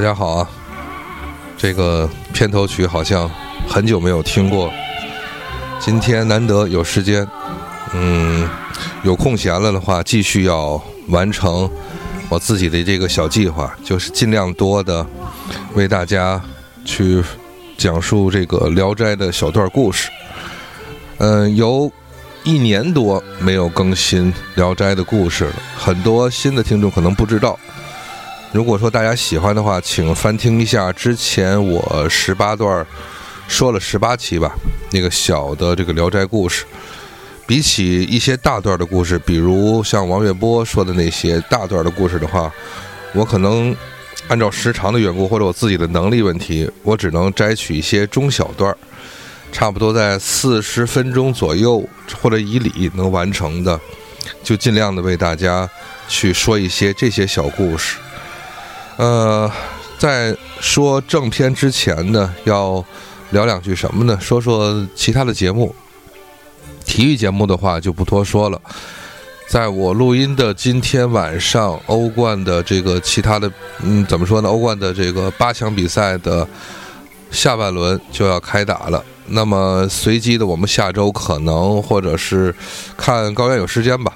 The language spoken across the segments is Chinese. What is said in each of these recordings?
大家好啊！这个片头曲好像很久没有听过，今天难得有时间，嗯，有空闲了的话，继续要完成我自己的这个小计划，就是尽量多的为大家去讲述这个《聊斋》的小段故事。嗯，有一年多没有更新《聊斋》的故事了，很多新的听众可能不知道。如果说大家喜欢的话，请翻听一下之前我十八段说了十八期吧，那个小的这个《聊斋》故事，比起一些大段的故事，比如像王月波说的那些大段的故事的话，我可能按照时长的缘故或者我自己的能力问题，我只能摘取一些中小段，差不多在四十分钟左右或者以里能完成的，就尽量的为大家去说一些这些小故事。呃，在说正片之前呢，要聊两句什么呢？说说其他的节目。体育节目的话就不多说了。在我录音的今天晚上，欧冠的这个其他的，嗯，怎么说呢？欧冠的这个八强比赛的下半轮就要开打了。那么随机的，我们下周可能或者是看高原有时间吧，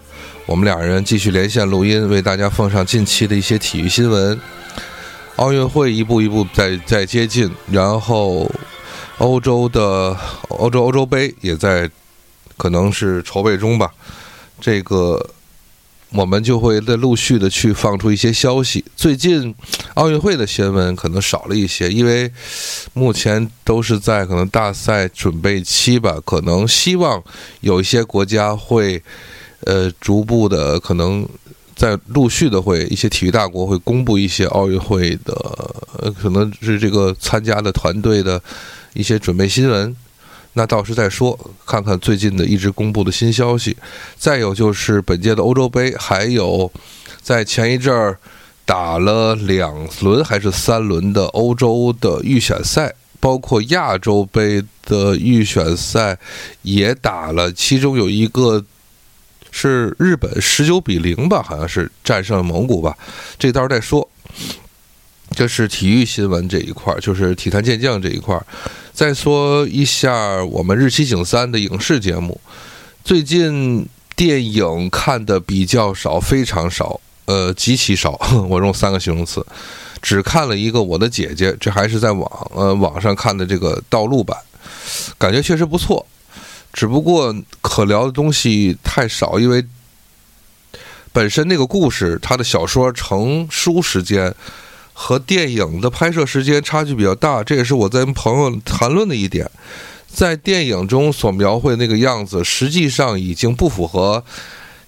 我们两人继续连线录音，为大家奉上近期的一些体育新闻。奥运会一步一步在在接近，然后欧洲的欧洲欧洲杯也在可能是筹备中吧。这个我们就会在陆续的去放出一些消息。最近奥运会的新闻可能少了一些，因为目前都是在可能大赛准备期吧。可能希望有一些国家会呃逐步的可能。在陆续的会，一些体育大国会公布一些奥运会的，可能是这个参加的团队的一些准备新闻。那到时再说，看看最近的一直公布的新消息。再有就是本届的欧洲杯，还有在前一阵儿打了两轮还是三轮的欧洲的预选赛，包括亚洲杯的预选赛也打了，其中有一个。是日本十九比零吧，好像是战胜了蒙古吧，这到时候再说。这是体育新闻这一块儿，就是体坛健将这一块儿。再说一下我们日期井三的影视节目，最近电影看的比较少，非常少，呃，极其少。我用三个形容词，只看了一个《我的姐姐》，这还是在网呃网上看的这个道路版，感觉确实不错。只不过可聊的东西太少，因为本身那个故事，它的小说成书时间和电影的拍摄时间差距比较大，这也是我在跟朋友谈论的一点。在电影中所描绘那个样子，实际上已经不符合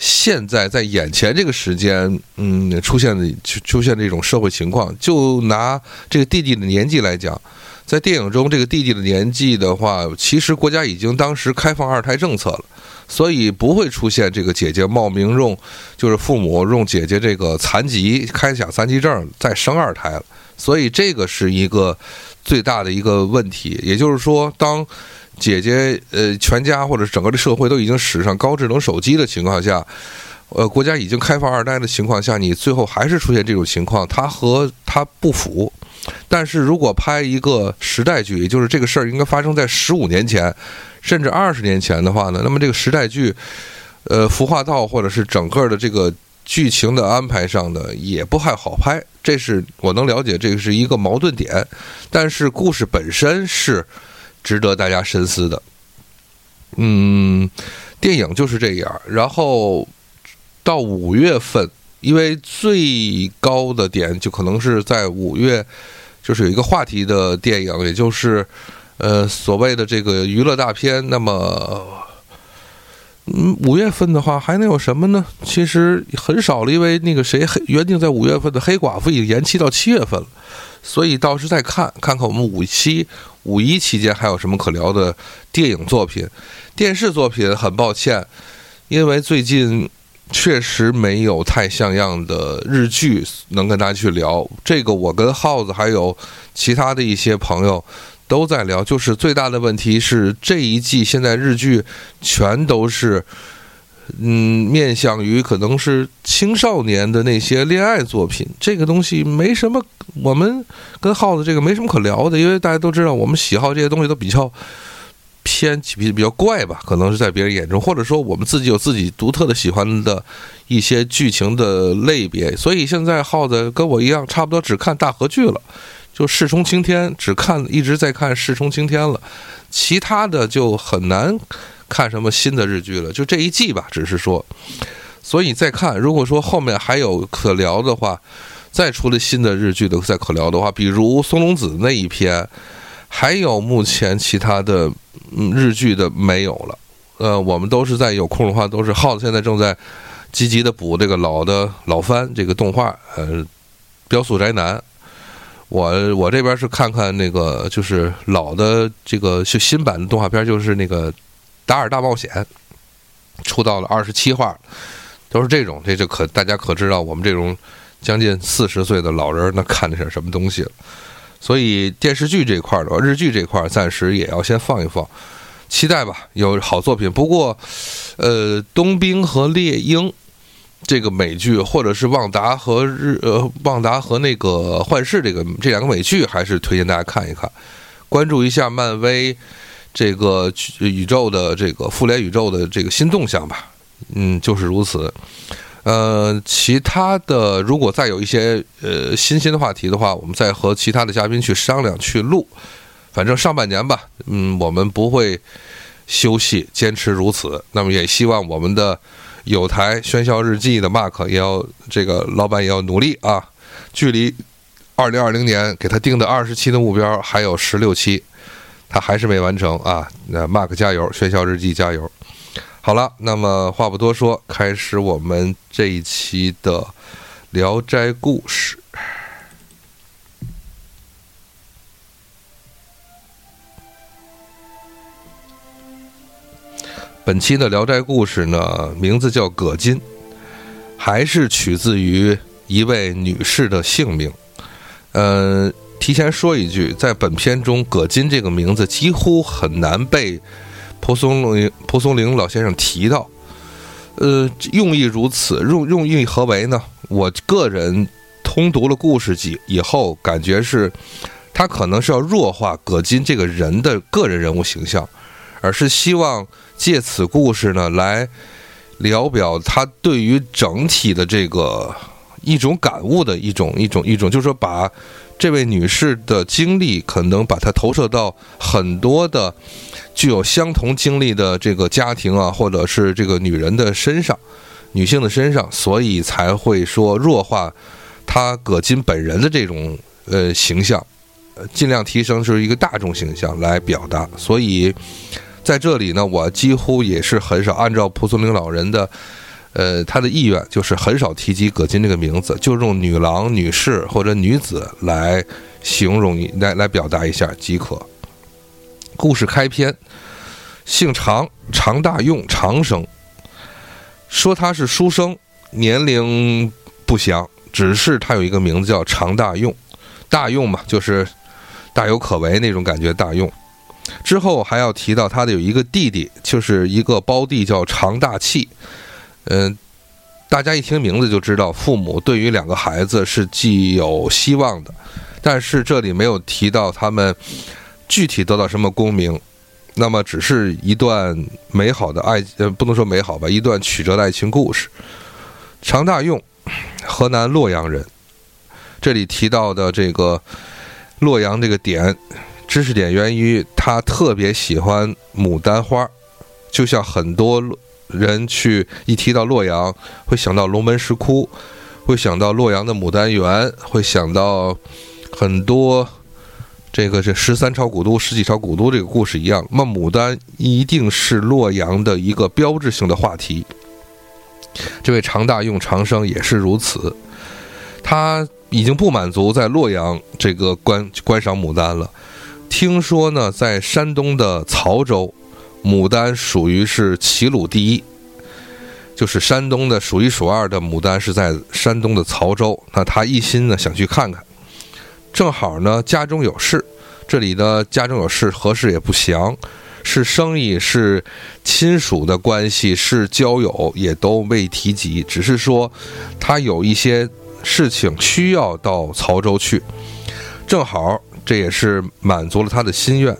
现在在眼前这个时间，嗯，出现的出现这种社会情况。就拿这个弟弟的年纪来讲。在电影中，这个弟弟的年纪的话，其实国家已经当时开放二胎政策了，所以不会出现这个姐姐冒名用，就是父母用姐姐这个残疾开享残疾证再生二胎了，所以这个是一个最大的一个问题。也就是说，当姐姐呃全家或者整个的社会都已经使上高智能手机的情况下，呃，国家已经开放二胎的情况下，你最后还是出现这种情况，它和它不符。但是如果拍一个时代剧，也就是这个事儿应该发生在十五年前，甚至二十年前的话呢，那么这个时代剧，呃，服化道或者是整个的这个剧情的安排上呢，也不太好拍。这是我能了解，这个是一个矛盾点。但是故事本身是值得大家深思的。嗯，电影就是这样。然后到五月份。因为最高的点就可能是在五月，就是有一个话题的电影，也就是呃所谓的这个娱乐大片。那么，嗯，五月份的话还能有什么呢？其实很少了，因为那个谁原定在五月份的黑寡妇已经延期到七月份了，所以到时再看看看我们五七五一期间还有什么可聊的电影作品、电视作品。很抱歉，因为最近。确实没有太像样的日剧能跟大家去聊。这个我跟耗子还有其他的一些朋友都在聊。就是最大的问题是这一季现在日剧全都是嗯，面向于可能是青少年的那些恋爱作品，这个东西没什么，我们跟耗子这个没什么可聊的，因为大家都知道，我们喜好这些东西都比较偏比比较怪吧，可能是在别人眼中，或者说我们自己有自己独特的喜欢的一些剧情的类别，所以现在耗子跟我一样，差不多只看大河剧了，就《世冲青天》，只看一直在看《世冲青天》了，其他的就很难。看什么新的日剧了？就这一季吧，只是说，所以再看。如果说后面还有可聊的话，再出了新的日剧的再可聊的话，比如松隆子那一篇，还有目前其他的嗯日剧的没有了。呃，我们都是在有空的话，都是耗子现在正在积极的补这个老的老番这个动画。呃，标速宅男，我我这边是看看那个就是老的这个就新版的动画片，就是那个。达尔大冒险出到了二十七话，都是这种，这就可大家可知道我们这种将近四十岁的老人那看的是什么东西了。所以电视剧这块的话，日剧这块暂时也要先放一放，期待吧，有好作品。不过，呃，冬兵和猎鹰这个美剧，或者是旺达和日呃旺达和那个幻视这个这两个美剧，还是推荐大家看一看，关注一下漫威。这个宇宙的这个复联宇宙的这个新动向吧，嗯，就是如此。呃，其他的如果再有一些呃新鲜的话题的话，我们再和其他的嘉宾去商量去录。反正上半年吧，嗯，我们不会休息，坚持如此。那么也希望我们的有台喧嚣日记的 Mark 也要这个老板也要努力啊。距离二零二零年给他定的二十期的目标还有十六期。他还是没完成啊！那 Mark 加油，喧嚣日记加油！好了，那么话不多说，开始我们这一期的《聊斋故事》。本期的《聊斋故事》呢，名字叫葛金，还是取自于一位女士的姓名。嗯。提前说一句，在本片中，葛金这个名字几乎很难被蒲松龄蒲松龄老先生提到。呃，用意如此，用用意何为呢？我个人通读了故事集以后，感觉是他可能是要弱化葛金这个人的个人人物形象，而是希望借此故事呢来聊表他对于整体的这个一种感悟的一种一种一种，就是说把。这位女士的经历可能把她投射到很多的具有相同经历的这个家庭啊，或者是这个女人的身上，女性的身上，所以才会说弱化她葛金本人的这种呃形象，尽量提升是一个大众形象来表达。所以在这里呢，我几乎也是很少按照蒲松龄老人的。呃，他的意愿就是很少提及葛金这个名字，就用女郎、女士或者女子来形容，来来表达一下即可。故事开篇，姓常，常大用，长生。说他是书生，年龄不详，只是他有一个名字叫常大用，大用嘛，就是大有可为那种感觉。大用之后还要提到他的有一个弟弟，就是一个胞弟叫常大器。嗯，大家一听名字就知道，父母对于两个孩子是既有希望的，但是这里没有提到他们具体得到什么功名，那么只是一段美好的爱，呃，不能说美好吧，一段曲折的爱情故事。常大用，河南洛阳人，这里提到的这个洛阳这个点，知识点源于他特别喜欢牡丹花，就像很多。人去一提到洛阳，会想到龙门石窟，会想到洛阳的牡丹园，会想到很多这个这十三朝古都、十几朝古都这个故事一样。那牡丹一定是洛阳的一个标志性的话题。这位常大用长生也是如此，他已经不满足在洛阳这个观观赏牡丹了。听说呢，在山东的曹州。牡丹属于是齐鲁第一，就是山东的数一数二的牡丹是在山东的曹州。那他一心呢想去看看，正好呢家中有事，这里的家中有事何事也不详，是生意，是亲属的关系，是交友，也都未提及。只是说，他有一些事情需要到曹州去，正好这也是满足了他的心愿。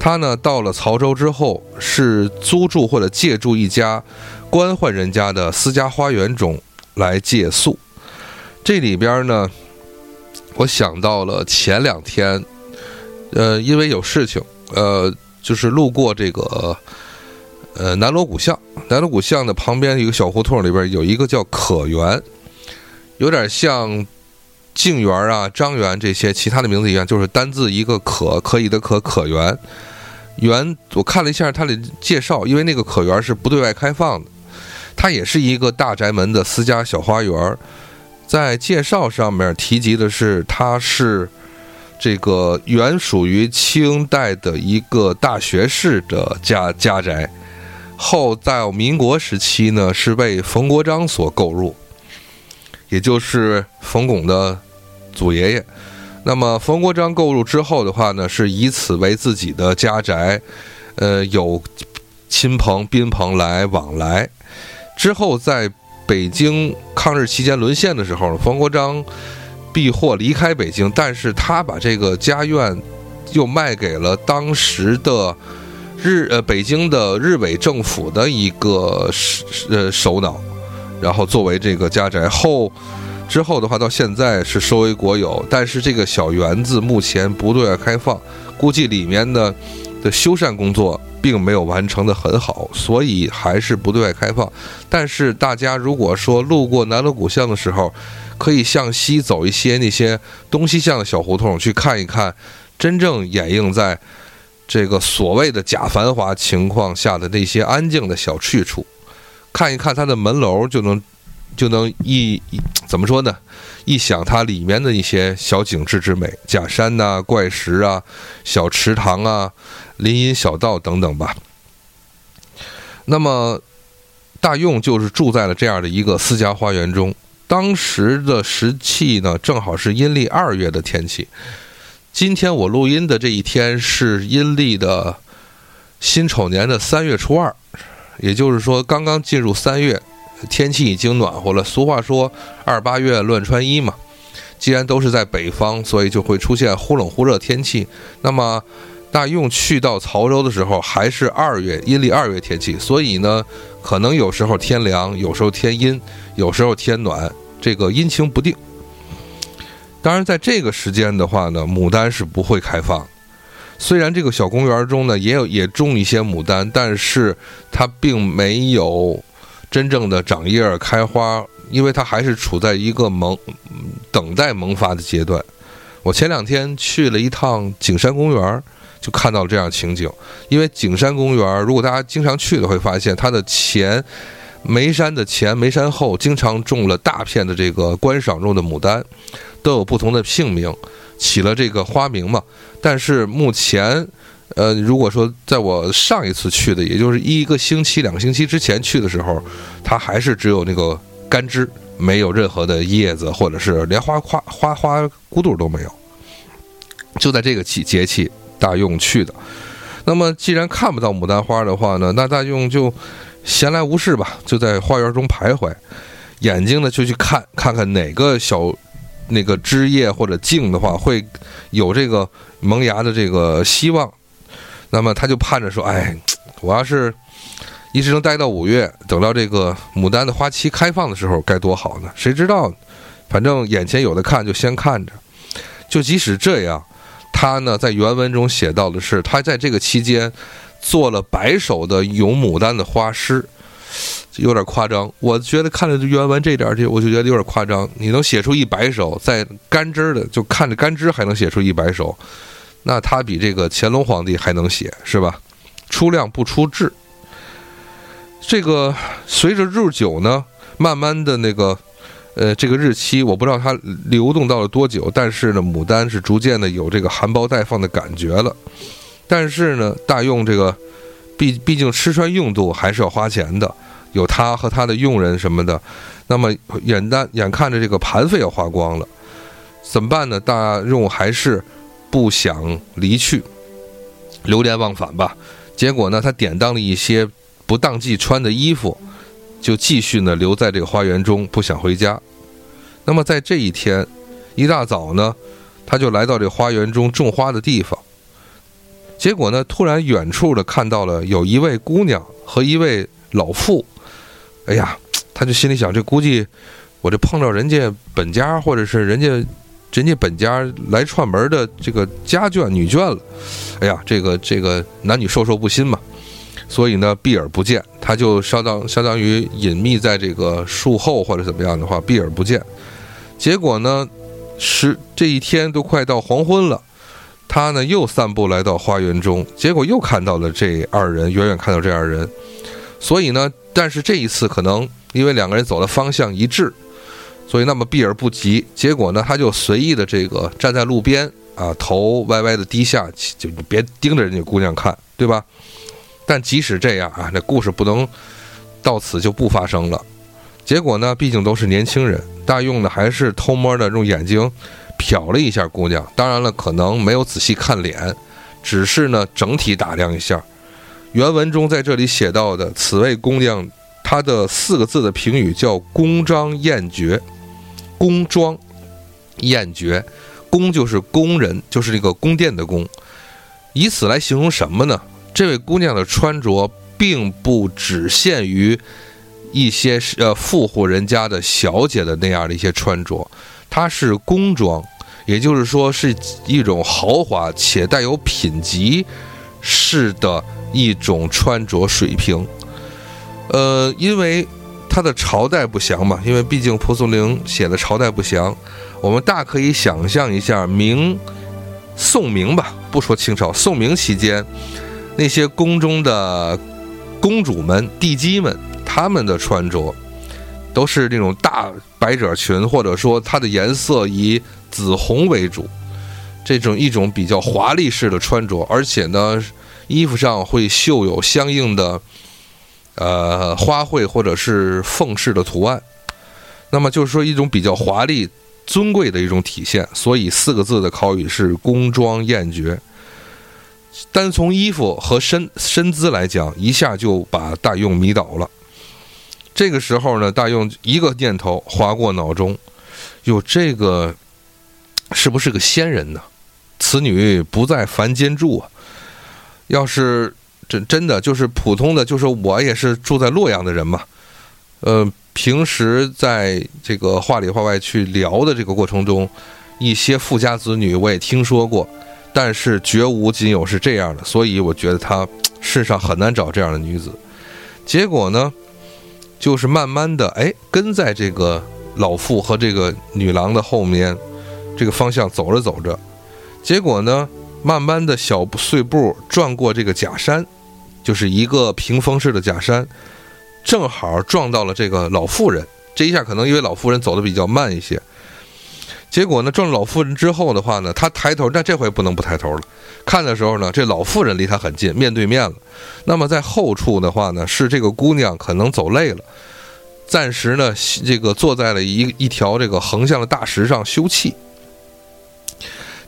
他呢，到了曹州之后，是租住或者借住一家官宦人家的私家花园中来借宿。这里边呢，我想到了前两天，呃，因为有事情，呃，就是路过这个，呃，南锣鼓巷。南锣鼓巷的旁边一个小胡同里边有一个叫可园，有点像静园啊、张园这些其他的名字一样，就是单字一个可，可以的可，可园。园，我看了一下它的介绍，因为那个可园是不对外开放的，它也是一个大宅门的私家小花园。在介绍上面提及的是，它是这个原属于清代的一个大学士的家家宅，后在民国时期呢是被冯国璋所购入，也就是冯巩的祖爷爷。那么冯国璋购入之后的话呢，是以此为自己的家宅，呃，有亲朋宾朋来往来，之后在。北京抗日期间沦陷的时候，冯国璋避祸离开北京，但是他把这个家院又卖给了当时的日呃北京的日伪政府的一个呃首脑，然后作为这个家宅后之后的话，到现在是收为国有，但是这个小园子目前不对外开放，估计里面的的修缮工作。并没有完成的很好，所以还是不对外开放。但是大家如果说路过南锣鼓巷的时候，可以向西走一些那些东西向的小胡同去看一看，真正掩映在这个所谓的假繁华情况下的那些安静的小去处，看一看它的门楼，就能就能一怎么说呢？一想它里面的一些小景致之美，假山呐、怪石啊、小池塘啊。林荫小道等等吧。那么，大用就是住在了这样的一个私家花园中。当时的时气呢，正好是阴历二月的天气。今天我录音的这一天是阴历的辛丑年的三月初二，也就是说刚刚进入三月，天气已经暖和了。俗话说“二八月乱穿衣”嘛。既然都是在北方，所以就会出现忽冷忽热天气。那么。大用去到曹州的时候还是二月阴历二月天气，所以呢，可能有时候天凉，有时候天阴，有时候天暖，这个阴晴不定。当然，在这个时间的话呢，牡丹是不会开放。虽然这个小公园中呢也有也种一些牡丹，但是它并没有真正的长叶开花，因为它还是处在一个萌等待萌发的阶段。我前两天去了一趟景山公园。就看到了这样情景，因为景山公园，如果大家经常去的，会发现它的前眉山的前眉山后，经常种了大片的这个观赏用的牡丹，都有不同的姓名，起了这个花名嘛。但是目前，呃，如果说在我上一次去的，也就是一个星期、两个星期之前去的时候，它还是只有那个干枝，没有任何的叶子，或者是连花花花花骨朵都没有。就在这个季节气。大用去的，那么既然看不到牡丹花的话呢，那大用就闲来无事吧，就在花园中徘徊，眼睛呢就去看看看哪个小那个枝叶或者茎的话会有这个萌芽的这个希望，那么他就盼着说，哎，我要是一直能待到五月，等到这个牡丹的花期开放的时候该多好呢？谁知道？反正眼前有的看就先看着，就即使这样。他呢，在原文中写到的是，他在这个期间做了百首的咏牡丹的花诗，有点夸张。我觉得看了原文这点儿，我就觉得有点夸张。你能写出一百首，在干枝的，就看着干枝还能写出一百首，那他比这个乾隆皇帝还能写，是吧？出量不出质。这个随着日久呢，慢慢的那个。呃，这个日期我不知道它流动到了多久，但是呢，牡丹是逐渐的有这个含苞待放的感觉了。但是呢，大用这个，毕毕竟吃穿用度还是要花钱的，有他和他的佣人什么的。那么眼单眼看着这个盘费要花光了，怎么办呢？大用还是不想离去，流连忘返吧。结果呢，他典当了一些不当季穿的衣服，就继续呢留在这个花园中，不想回家。那么在这一天一大早呢，他就来到这花园中种花的地方。结果呢，突然远处的看到了有一位姑娘和一位老妇。哎呀，他就心里想，这估计我这碰到人家本家，或者是人家人家本家来串门的这个家眷女眷了。哎呀，这个这个男女授受不亲嘛，所以呢避而不见。他就相当相当于隐秘在这个树后或者怎么样的话避而不见。结果呢，是这一天都快到黄昏了。他呢又散步来到花园中，结果又看到了这二人，远远看到这二人，所以呢，但是这一次可能因为两个人走的方向一致，所以那么避而不及。结果呢，他就随意的这个站在路边啊，头歪歪的低下，就别盯着人家姑娘看，对吧？但即使这样啊，那故事不能到此就不发生了。结果呢，毕竟都是年轻人，大用的还是偷摸的用眼睛。瞟了一下姑娘，当然了，可能没有仔细看脸，只是呢整体打量一下。原文中在这里写到的此位姑娘，她的四个字的评语叫“宫妆艳绝”，宫妆艳绝，宫就是宫人，就是那个宫殿的宫，以此来形容什么呢？这位姑娘的穿着并不只限于一些呃富户人家的小姐的那样的一些穿着。它是宫装，也就是说是一种豪华且带有品级式的一种穿着水平。呃，因为它的朝代不详嘛，因为毕竟蒲松龄写的朝代不详，我们大可以想象一下明、宋明吧，不说清朝，宋明期间那些宫中的公主们、帝姬们，他们的穿着。都是那种大百褶裙，或者说它的颜色以紫红为主，这种一种比较华丽式的穿着，而且呢，衣服上会绣有相应的呃花卉或者是凤饰的图案，那么就是说一种比较华丽、尊贵的一种体现。所以四个字的考语是“宫装艳绝”。单从衣服和身身姿来讲，一下就把大用迷倒了。这个时候呢，大用一个念头划过脑中，哟，这个是不是个仙人呢？此女不在凡间住啊！要是真真的就是普通的，就是我也是住在洛阳的人嘛。呃，平时在这个话里话外去聊的这个过程中，一些富家子女我也听说过，但是绝无仅有是这样的，所以我觉得他世上很难找这样的女子。结果呢？就是慢慢的，哎，跟在这个老妇和这个女郎的后面，这个方向走着走着，结果呢，慢慢的小碎步转过这个假山，就是一个屏风式的假山，正好撞到了这个老妇人。这一下可能因为老妇人走的比较慢一些。结果呢，撞了老妇人之后的话呢，他抬头，但这回不能不抬头了。看的时候呢，这老妇人离他很近，面对面了。那么在后处的话呢，是这个姑娘可能走累了，暂时呢，这个坐在了一一条这个横向的大石上休憩。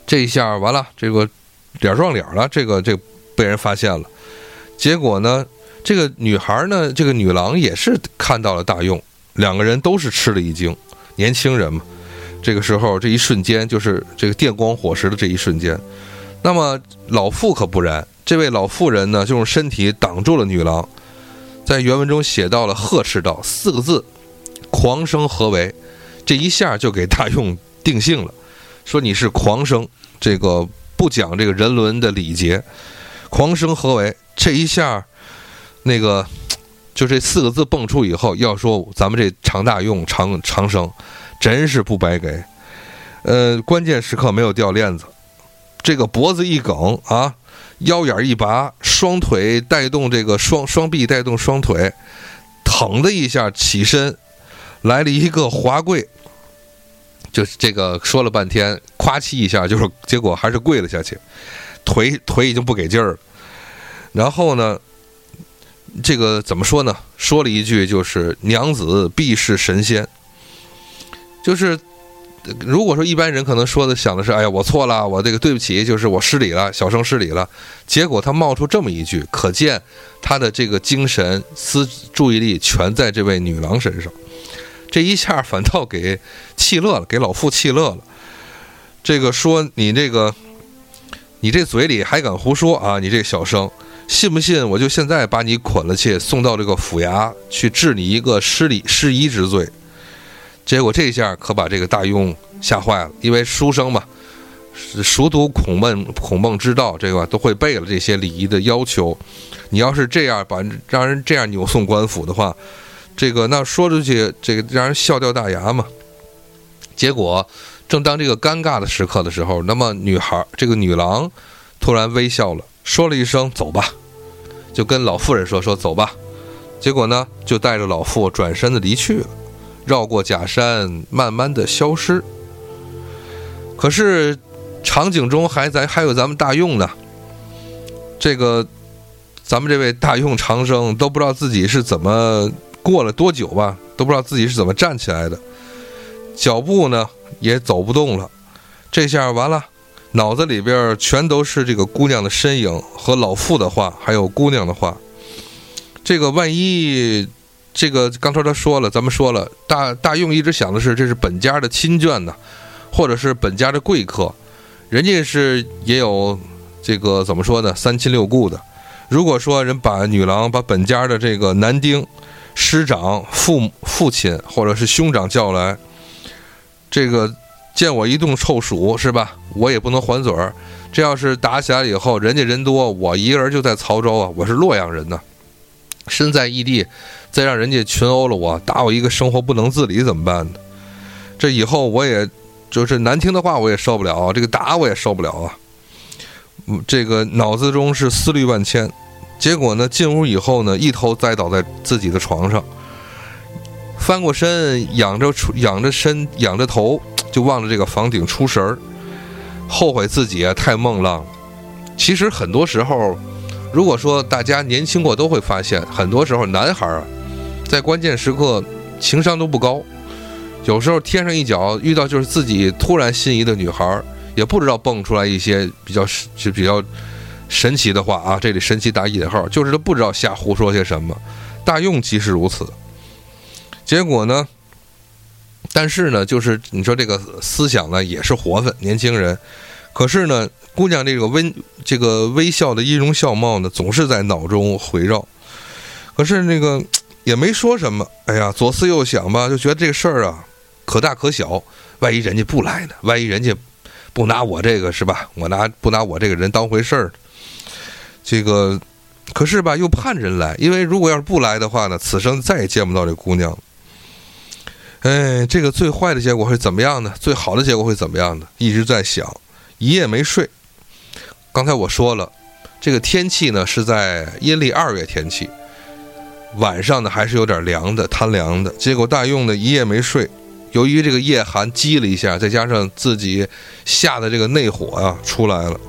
这一下完了，这个脸撞脸了，这个这被人发现了。结果呢，这个女孩呢，这个女郎也是看到了大用，两个人都是吃了一惊，年轻人嘛。这个时候，这一瞬间就是这个电光火石的这一瞬间。那么老妇可不然，这位老妇人呢，就用身体挡住了女郎。在原文中写到了“呵斥道”四个字，狂生何为？这一下就给大用定性了，说你是狂生，这个不讲这个人伦的礼节。狂生何为？这一下，那个就这四个字蹦出以后，要说咱们这常大用常常生。真是不白给，呃，关键时刻没有掉链子，这个脖子一梗啊，腰眼一拔，双腿带动这个双双臂带动双腿，腾的一下起身，来了一个滑跪，就这个说了半天，夸气一下，就是结果还是跪了下去，腿腿已经不给劲儿了，然后呢，这个怎么说呢？说了一句就是娘子必是神仙。就是如果说一般人可能说的想的是，哎呀，我错了，我这个对不起，就是我失礼了，小生失礼了。结果他冒出这么一句，可见他的这个精神思注意力全在这位女郎身上。这一下反倒给气乐了，给老妇气乐了。这个说你这个，你这嘴里还敢胡说啊？你这小生，信不信我就现在把你捆了去，送到这个府衙去治你一个失礼失仪之罪。结果这下可把这个大庸吓坏了，因为书生嘛，熟读孔孟孔孟之道，这个都会背了这些礼仪的要求。你要是这样把让人这样扭送官府的话，这个那说出去，这个让人笑掉大牙嘛。结果正当这个尴尬的时刻的时候，那么女孩这个女郎突然微笑了，说了一声“走吧”，就跟老妇人说：“说走吧。”结果呢，就带着老妇转身的离去了。绕过假山，慢慢的消失。可是场景中还咱还有咱们大用呢。这个咱们这位大用长生都不知道自己是怎么过了多久吧，都不知道自己是怎么站起来的，脚步呢也走不动了。这下完了，脑子里边全都是这个姑娘的身影和老妇的话，还有姑娘的话。这个万一……这个刚才他说了，咱们说了，大大用一直想的是这是本家的亲眷呢，或者是本家的贵客，人家是也有这个怎么说呢，三亲六故的。如果说人把女郎把本家的这个男丁、师长、父父亲或者是兄长叫来，这个见我一动臭鼠是吧？我也不能还嘴儿。这要是打起来以后，人家人多，我一个人就在曹州啊，我是洛阳人呢，身在异地。再让人家群殴了我，打我一个生活不能自理怎么办呢？这以后我也就是难听的话我也受不了，这个打我也受不了啊。嗯，这个脑子中是思虑万千，结果呢，进屋以后呢，一头栽倒在自己的床上，翻过身，仰着仰着身，仰着头，就望着这个房顶出神儿，后悔自己啊太梦浪了。其实很多时候，如果说大家年轻过，都会发现，很多时候男孩儿。在关键时刻，情商都不高，有时候天上一脚遇到就是自己突然心仪的女孩，也不知道蹦出来一些比较就比较神奇的话啊，这里神奇打引号，就是他不知道瞎胡说些什么。大用即是如此。结果呢？但是呢，就是你说这个思想呢也是活泛，年轻人。可是呢，姑娘这个微这个微笑的音容笑貌呢，总是在脑中回绕。可是那个。也没说什么，哎呀，左思右想吧，就觉得这个事儿啊，可大可小。万一人家不来呢？万一人家不拿我这个是吧？我拿不拿我这个人当回事儿？这个可是吧，又盼着人来，因为如果要是不来的话呢，此生再也见不到这姑娘。哎，这个最坏的结果会怎么样呢？最好的结果会怎么样呢？一直在想，一夜没睡。刚才我说了，这个天气呢是在阴历二月天气。晚上呢还是有点凉的，贪凉的。结果大用呢一夜没睡，由于这个夜寒积了一下，再加上自己吓的这个内火啊出来了，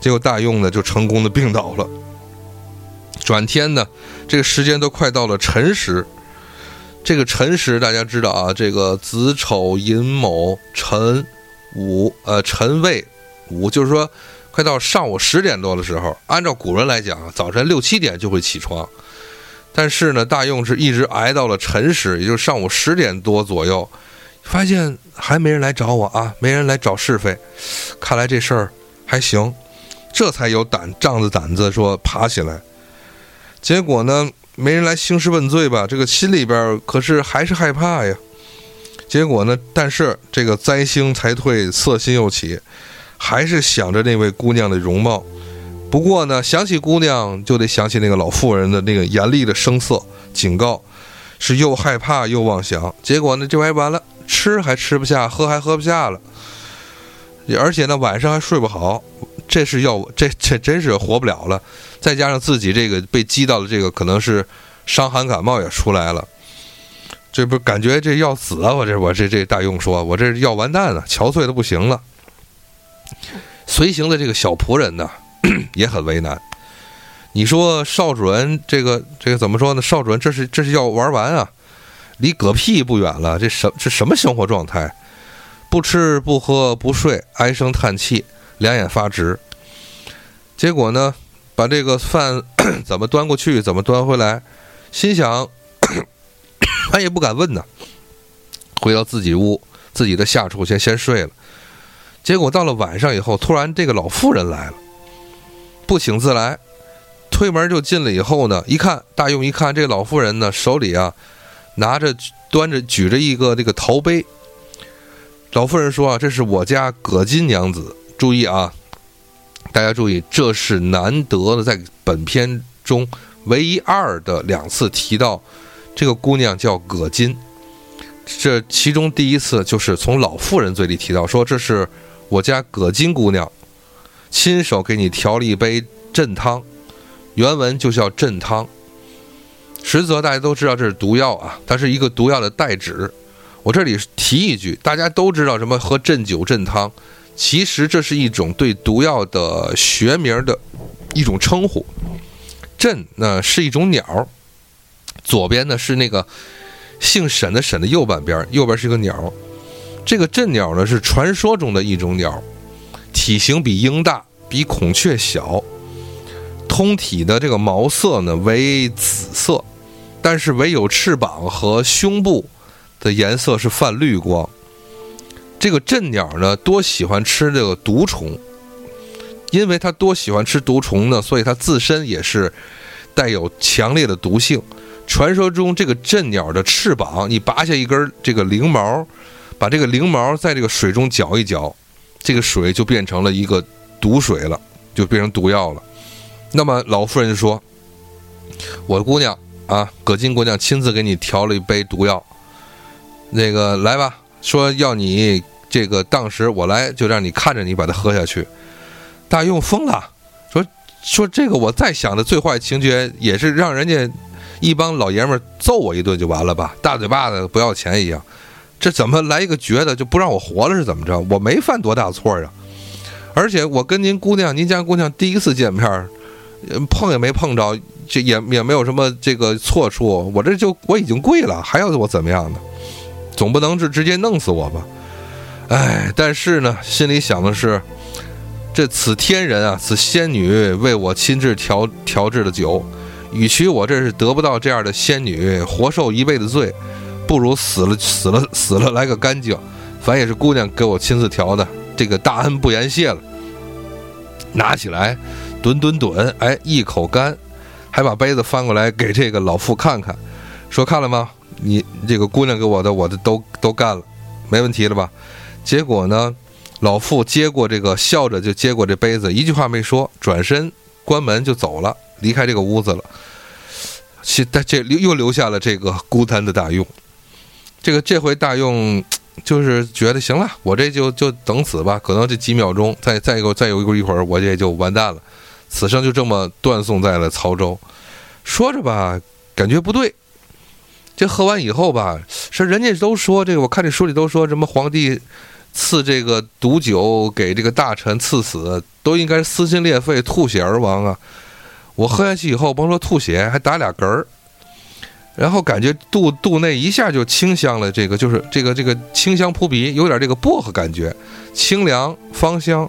结果大用呢就成功的病倒了。转天呢，这个时间都快到了辰时，这个辰时大家知道啊，这个子丑寅卯辰午呃辰未午，就是说快到上午十点多的时候，按照古人来讲，早晨六七点就会起床。但是呢，大用是一直挨到了辰时，也就是上午十点多左右，发现还没人来找我啊，没人来找是非，看来这事儿还行，这才有胆仗着胆子说爬起来。结果呢，没人来兴师问罪吧，这个心里边可是还是害怕呀。结果呢，但是这个灾星才退，色心又起，还是想着那位姑娘的容貌。不过呢，想起姑娘，就得想起那个老妇人的那个严厉的声色警告，是又害怕又妄想。结果呢，这玩意完了，吃还吃不下，喝还喝不下了，而且呢，晚上还睡不好。这是要 这这真是活不了了。再加上自己这个被激到的这个，可能是伤寒感冒也出来了。这不感觉这要死啊！我这我这这大用说，我这要完蛋了，憔悴的不行了。随行的这个小仆人呢？也很为难，你说邵主任这个这个怎么说呢？邵主任这是这是要玩完啊，离嗝屁不远了，这什这什么生活状态？不吃不喝不睡，唉声叹气，两眼发直。结果呢，把这个饭 怎么端过去，怎么端回来，心想，俺 也不敢问呢。回到自己屋，自己的下处先先睡了。结果到了晚上以后，突然这个老妇人来了，不请自来，推门就进了。以后呢，一看大用一看这老妇人呢，手里啊拿着端着举着一个这个陶杯。老妇人说啊，这是我家葛金娘子。注意啊。大家注意，这是难得的，在本片中唯一二的两次提到这个姑娘叫葛金。这其中第一次就是从老妇人嘴里提到，说这是我家葛金姑娘亲手给你调了一杯镇汤，原文就叫镇汤，实则大家都知道这是毒药啊，它是一个毒药的代指。我这里提一句，大家都知道什么喝镇酒镇汤。其实这是一种对毒药的学名的一种称呼。镇呢是一种鸟，左边呢是那个姓沈的沈的右半边，右边是个鸟。这个镇鸟呢是传说中的一种鸟，体型比鹰大，比孔雀小，通体的这个毛色呢为紫色，但是唯有翅膀和胸部的颜色是泛绿光。这个镇鸟呢，多喜欢吃这个毒虫，因为它多喜欢吃毒虫呢，所以它自身也是带有强烈的毒性。传说中，这个镇鸟的翅膀，你拔下一根这个翎毛，把这个翎毛在这个水中搅一搅，这个水就变成了一个毒水了，就变成毒药了。那么老妇人就说：“我姑娘啊，葛金姑娘亲自给你调了一杯毒药，那个来吧，说要你。”这个当时我来就让你看着你把它喝下去，大用疯了，说说这个我再想的最坏情节也是让人家一帮老爷们揍我一顿就完了吧，大嘴巴子不要钱一样，这怎么来一个绝的就不让我活了是怎么着？我没犯多大错啊，而且我跟您姑娘您家姑娘第一次见面，碰也没碰着，这也也没有什么这个错处，我这就我已经跪了，还要我怎么样呢？总不能是直接弄死我吧？哎，但是呢，心里想的是，这此天人啊，此仙女为我亲自调调制的酒，与其我这是得不到这样的仙女，活受一辈子罪，不如死了死了死了来个干净。反正也是姑娘给我亲自调的，这个大恩不言谢了。拿起来，吨吨吨，哎，一口干，还把杯子翻过来给这个老妇看看，说看了吗？你这个姑娘给我的，我的都都干了，没问题了吧？结果呢，老妇接过这个，笑着就接过这杯子，一句话没说，转身关门就走了，离开这个屋子了。现在这又留下了这个孤单的大用。这个这回大用 就是觉得行了，我这就就等死吧，可能这几秒钟，再再一个再有一会儿，我这就完蛋了，此生就这么断送在了曹州。说着吧，感觉不对。这喝完以后吧，是人家都说这个，我看这书里都说什么皇帝。赐这个毒酒给这个大臣赐死，都应该撕心裂肺、吐血而亡啊！我喝下去以后，甭说吐血，还打俩嗝儿，然后感觉肚肚内一下就清香了。这个就是这个这个清香扑鼻，有点这个薄荷感觉，清凉芳香。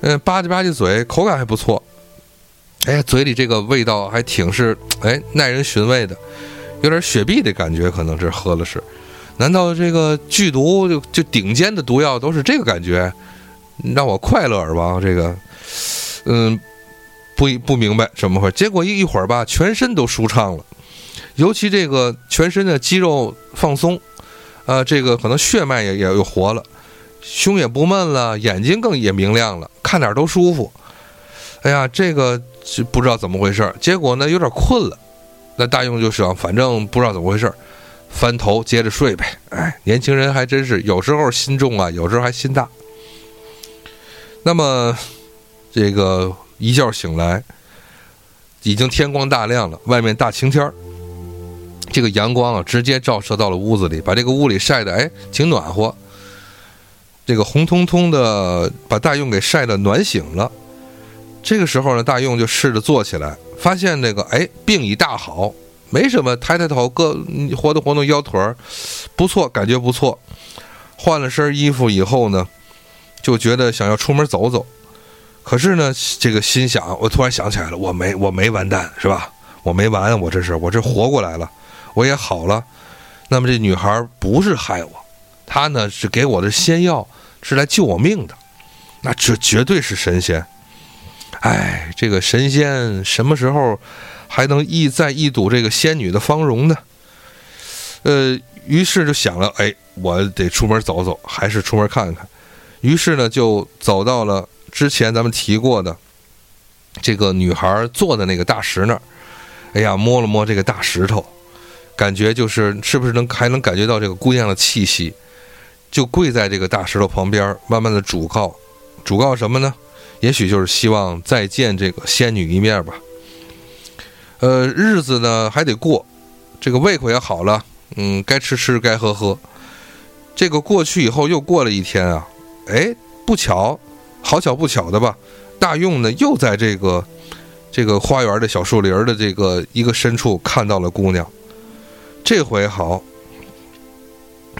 嗯，吧唧吧唧嘴，口感还不错。哎，嘴里这个味道还挺是哎耐人寻味的，有点雪碧的感觉，可能是喝了是。难道这个剧毒就就顶尖的毒药都是这个感觉，让我快乐而亡？这个，嗯，不不明白怎么回事。结果一一会儿吧，全身都舒畅了，尤其这个全身的肌肉放松，呃，这个可能血脉也也又活了，胸也不闷了，眼睛更也明亮了，看哪儿都舒服。哎呀，这个不知道怎么回事。结果呢，有点困了。那大用就想，反正不知道怎么回事。翻头接着睡呗，哎，年轻人还真是有时候心重啊，有时候还心大。那么，这个一觉醒来，已经天光大亮了，外面大晴天儿，这个阳光啊，直接照射到了屋子里，把这个屋里晒得哎挺暖和。这个红彤彤的，把大用给晒得暖醒了。这个时候呢，大用就试着坐起来，发现那个哎病已大好。没什么，抬抬头，各活动活动腰腿儿，不错，感觉不错。换了身衣服以后呢，就觉得想要出门走走。可是呢，这个心想，我突然想起来了，我没我没完蛋是吧？我没完，我这是我这活过来了，我也好了。那么这女孩不是害我，她呢是给我的仙药，是来救我命的。那这绝对是神仙。哎，这个神仙什么时候还能一再一睹这个仙女的芳容呢？呃，于是就想了，哎，我得出门走走，还是出门看看。于是呢，就走到了。之前咱们提过的这个女孩坐的那个大石那儿，哎呀，摸了摸这个大石头，感觉就是是不是能还能感觉到这个姑娘的气息，就跪在这个大石头旁边，慢慢的嘱告，嘱告什么呢？也许就是希望再见这个仙女一面吧。呃，日子呢还得过，这个胃口也好了，嗯，该吃吃，该喝喝。这个过去以后又过了一天啊，哎，不巧。好巧不巧的吧，大用呢又在这个这个花园的小树林的这个一个深处看到了姑娘。这回好，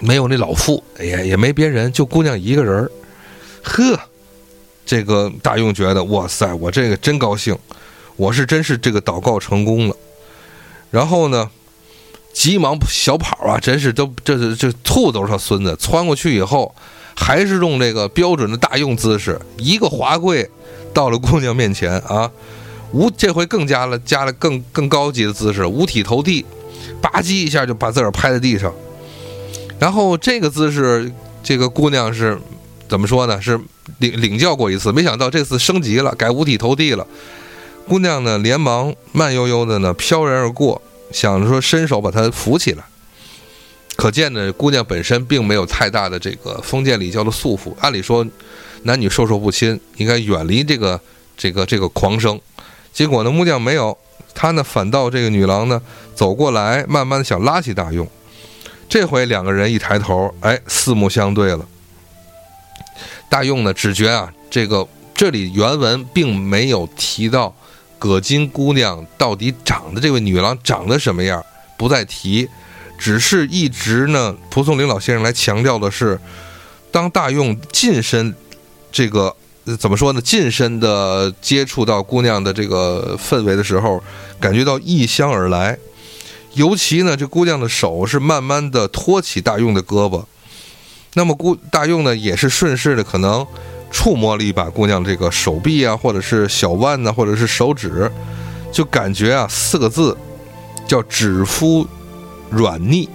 没有那老妇，哎呀，也没别人，就姑娘一个人呵，这个大用觉得哇塞，我这个真高兴，我是真是这个祷告成功了。然后呢，急忙小跑啊，真是都这这这兔都是他孙子，窜过去以后。还是用这个标准的大用姿势，一个滑跪到了姑娘面前啊，五这回更加了，加了更更高级的姿势，五体投地，吧唧一下就把自个儿拍在地上。然后这个姿势，这个姑娘是怎么说呢？是领领教过一次，没想到这次升级了，改五体投地了。姑娘呢，连忙慢悠悠的呢飘然而过，想着说伸手把她扶起来。可见呢，姑娘本身并没有太大的这个封建礼教的束缚。按理说，男女授受不亲，应该远离这个这个这个狂生。结果呢，木匠没有，他呢反倒这个女郎呢走过来，慢慢的想拉起大用。这回两个人一抬头，哎，四目相对了。大用呢只觉啊，这个这里原文并没有提到葛金姑娘到底长得这位女郎长得什么样，不再提。只是一直呢，蒲松龄老先生来强调的是，当大用近身，这个怎么说呢？近身的接触到姑娘的这个氛围的时候，感觉到异香而来。尤其呢，这姑娘的手是慢慢的托起大用的胳膊，那么姑大用呢，也是顺势的可能触摸了一把姑娘这个手臂啊，或者是小腕呐，或者是手指，就感觉啊，四个字叫指肤。软腻，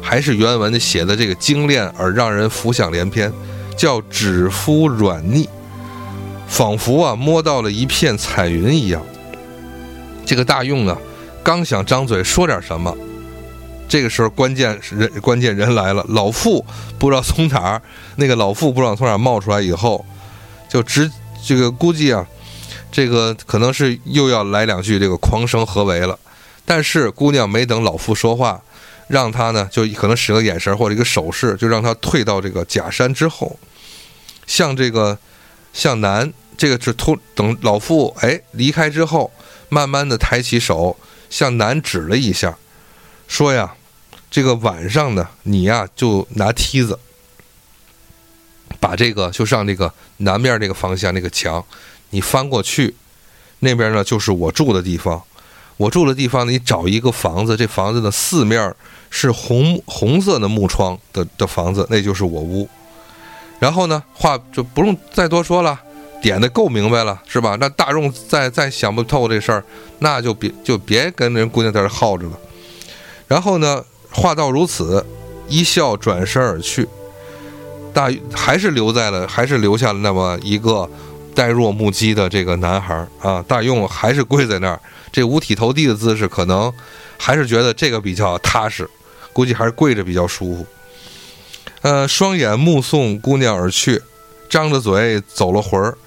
还是原文的写的这个精炼而让人浮想联翩，叫指肤软腻，仿佛啊摸到了一片彩云一样。这个大用呢，刚想张嘴说点什么，这个时候关键人关键人来了，老妇不知道从哪儿，那个老妇不知道从哪儿冒出来以后，就直这个估计啊，这个可能是又要来两句这个狂声何为了。但是姑娘没等老妇说话，让他呢就可能使个眼神或者一个手势，就让他退到这个假山之后，向这个向南，这个是突等老妇哎离开之后，慢慢的抬起手向南指了一下，说呀，这个晚上呢你呀就拿梯子，把这个就上这个南面这个方向那个墙，你翻过去，那边呢就是我住的地方。我住的地方，你找一个房子，这房子的四面是红红色的木窗的的房子，那就是我屋。然后呢，话就不用再多说了，点的够明白了，是吧？那大众再再想不透这事儿，那就别就别跟人姑娘在这耗着了。然后呢，话到如此，一笑转身而去，大还是留在了，还是留下了那么一个呆若木鸡的这个男孩啊。大用还是跪在那儿。这五体投地的姿势，可能还是觉得这个比较踏实，估计还是跪着比较舒服。呃，双眼目送姑娘而去，张着嘴走了魂儿。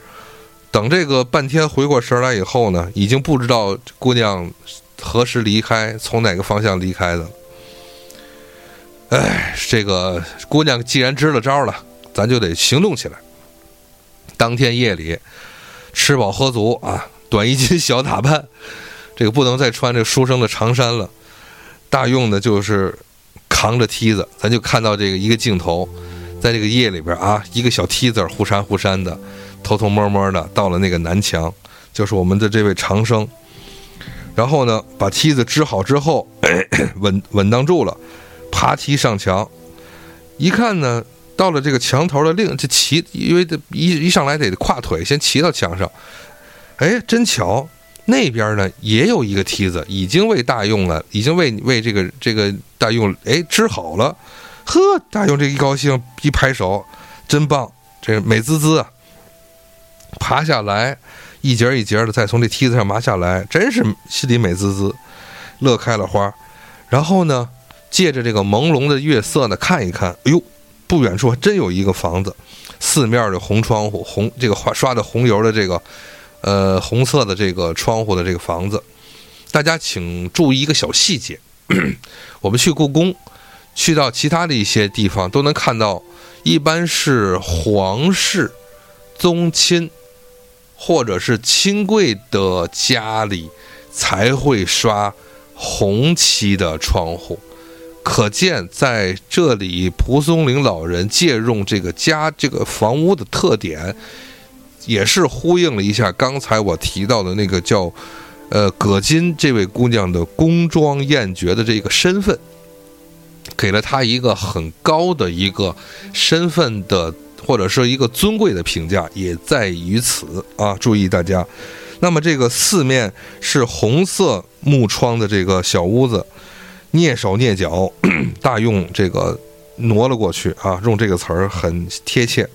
等这个半天回过神来以后呢，已经不知道姑娘何时离开，从哪个方向离开的。哎，这个姑娘既然支了招了，咱就得行动起来。当天夜里，吃饱喝足啊，短衣襟小打扮。这个不能再穿这书生的长衫了，大用的就是扛着梯子，咱就看到这个一个镜头，在这个夜里边啊，一个小梯子忽闪忽闪的，偷偷摸摸的到了那个南墙，就是我们的这位长生。然后呢，把梯子支好之后，稳稳当住了，爬梯上墙。一看呢，到了这个墙头的另这骑，因为这一一上来得跨腿，先骑到墙上。哎，真巧，那边呢也有一个梯子，已经为大用了，已经为为这个这个大用哎支好了。呵，大用这一高兴，一拍手，真棒，这美滋滋啊！爬下来，一节一节的再从这梯子上爬下来，真是心里美滋滋，乐开了花。然后呢，借着这个朦胧的月色呢，看一看，哎呦，不远处还真有一个房子，四面的红窗户，红这个画刷的红油的这个，呃，红色的这个窗户的这个房子。大家请注意一个小细节，我们去故宫。去到其他的一些地方都能看到，一般是皇室、宗亲或者是亲贵的家里才会刷红漆的窗户。可见在这里，蒲松龄老人借用这个家这个房屋的特点，也是呼应了一下刚才我提到的那个叫呃葛金这位姑娘的宫装艳绝的这个身份。给了他一个很高的一个身份的，或者是一个尊贵的评价，也在于此啊！注意大家，那么这个四面是红色木窗的这个小屋子，蹑手蹑脚，大用这个挪了过去啊，用这个词儿很贴切，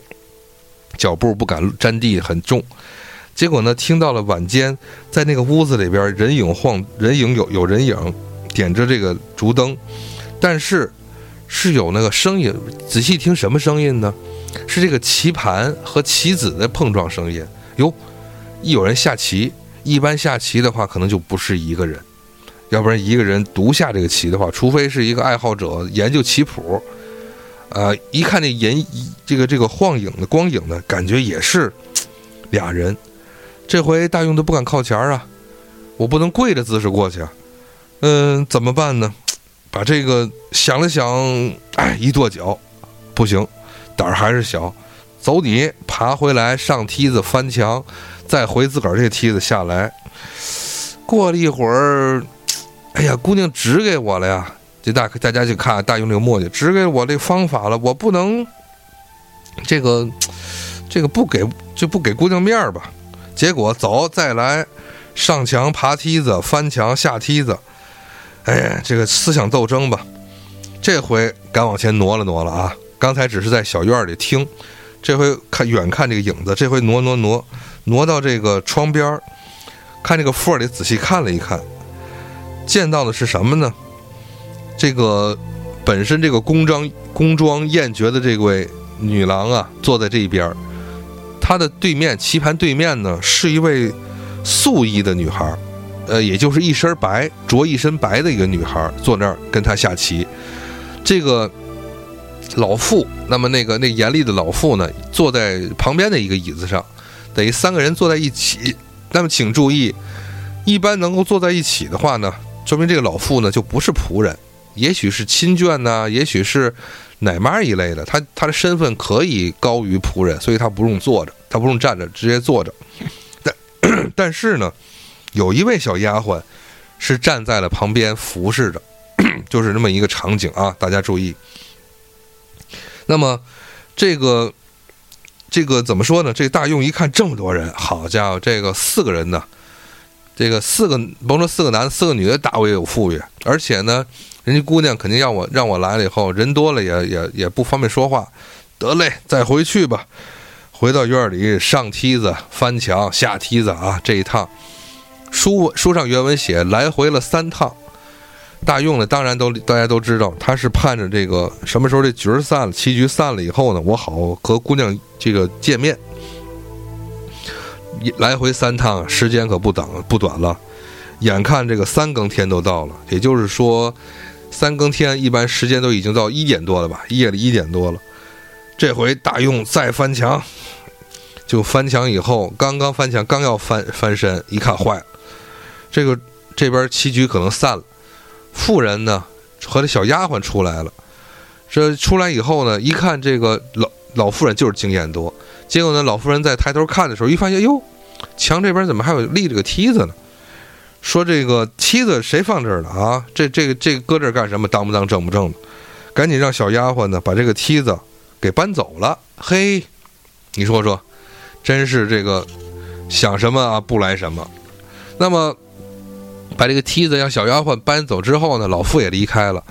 脚步不敢沾地，很重。结果呢，听到了晚间在那个屋子里边人影晃，人影有有人影，点着这个烛灯。但是，是有那个声音。仔细听，什么声音呢？是这个棋盘和棋子的碰撞声音。哟，有人下棋。一般下棋的话，可能就不是一个人，要不然一个人独下这个棋的话，除非是一个爱好者研究棋谱。呃，一看这银，这个这个晃影的光影呢，感觉也是俩人。这回大用都不敢靠前啊，我不能跪着姿势过去啊。嗯，怎么办呢？把这个想了想，哎，一跺脚，不行，胆儿还是小，走你，爬回来，上梯子，翻墙，再回自个儿这梯子下来。过了一会儿，哎呀，姑娘指给我了呀！这大大家去看大用这个墨迹，指给我这方法了，我不能这个这个不给就不给姑娘面儿吧？结果走，再来上墙，爬梯子，翻墙，下梯子。哎呀，这个思想斗争吧，这回敢往前挪了挪了啊！刚才只是在小院里听，这回看远看这个影子，这回挪挪挪，挪到这个窗边儿，看这个缝里仔细看了一看，见到的是什么呢？这个本身这个宫装宫装艳绝的这位女郎啊，坐在这一边儿，她的对面棋盘对面呢，是一位素衣的女孩。呃，也就是一身白，着一身白的一个女孩坐那儿跟她下棋。这个老妇，那么那个那严厉的老妇呢，坐在旁边的一个椅子上，等于三个人坐在一起。那么请注意，一般能够坐在一起的话呢，说明这个老妇呢就不是仆人，也许是亲眷呐，也许是奶妈一类的。她她的身份可以高于仆人，所以她不用坐着，她不用站着，直接坐着。但但是呢。有一位小丫鬟，是站在了旁边服侍着，就是那么一个场景啊！大家注意。那么，这个这个怎么说呢？这大用一看这么多人，好家伙，这个四个人呢，这个四个甭说四个男的，四个女的，大为有富裕。而且呢，人家姑娘肯定让我让我来了以后，人多了也也也不方便说话。得嘞，再回去吧。回到院里，上梯子、翻墙、下梯子啊，这一趟。书书上原文写来回了三趟，大用呢，当然都大家都知道，他是盼着这个什么时候这局儿散了，棋局散了以后呢，我好和姑娘这个见面。来回三趟，时间可不短不短了，眼看这个三更天都到了，也就是说，三更天一般时间都已经到一点多了吧，夜里一点多了。这回大用再翻墙，就翻墙以后，刚刚翻墙，刚要翻翻身，一看坏了。这个这边棋局可能散了，妇人呢和这小丫鬟出来了，这出来以后呢，一看这个老老妇人就是经验多。结果呢，老妇人在抬头看的时候，一发现哟，墙这边怎么还有立着个梯子呢？说这个梯子谁放这儿了啊？这这个这搁这儿干什么？当不当正不正的？赶紧让小丫鬟呢把这个梯子给搬走了。嘿，你说说，真是这个想什么啊不来什么。那么把这个梯子让小丫鬟搬走之后呢，老妇也离开了。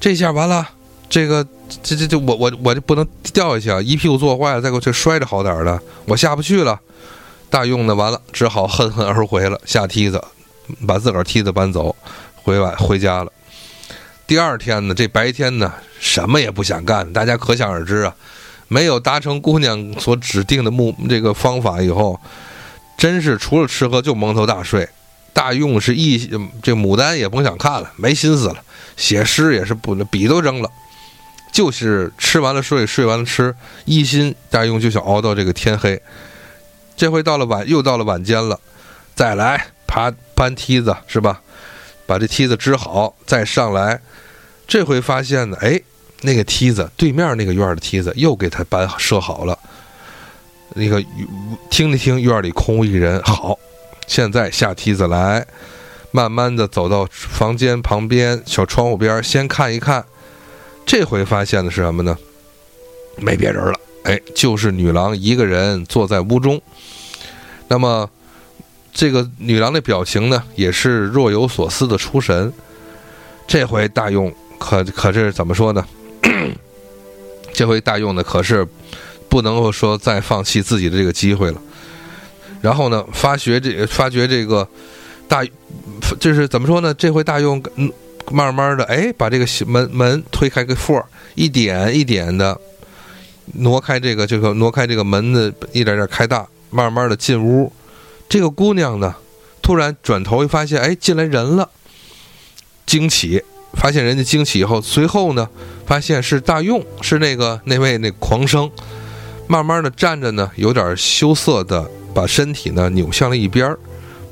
这下完了，这个这这这我我我就不能掉下去啊，一屁股坐坏了，再给我这摔着好点儿的，我下不去了。大用呢完了，只好恨恨而回了，下梯子。把自个儿梯子搬走，回来回家了。第二天呢，这白天呢，什么也不想干。大家可想而知啊，没有达成姑娘所指定的目这个方法以后，真是除了吃喝就蒙头大睡。大用是一这牡丹也甭想看了，没心思了。写诗也是不笔都扔了，就是吃完了睡，睡完了吃，一心大用就想熬到这个天黑。这回到了晚，又到了晚间了，再来。爬搬梯子是吧？把这梯子支好，再上来。这回发现呢，哎，那个梯子对面那个院的梯子又给他搬设好了。那个听了听，院里空无一人。好，现在下梯子来，慢慢的走到房间旁边小窗户边，先看一看。这回发现的是什么呢？没别人了，哎，就是女郎一个人坐在屋中。那么。这个女郎的表情呢，也是若有所思的出神。这回大用可可是怎么说呢？这回大用呢，可是不能够说再放弃自己的这个机会了。然后呢，发觉这发觉这个大，就是怎么说呢？这回大用嗯，慢慢的哎，把这个门门推开个缝儿，一点一点的挪开这个这个挪开这个门子一点点开大，慢慢的进屋。这个姑娘呢，突然转头一发现，哎，进来人了，惊奇，发现人家惊奇以后，随后呢，发现是大用，是那个那位那狂生，慢慢的站着呢，有点羞涩的把身体呢扭向了一边儿，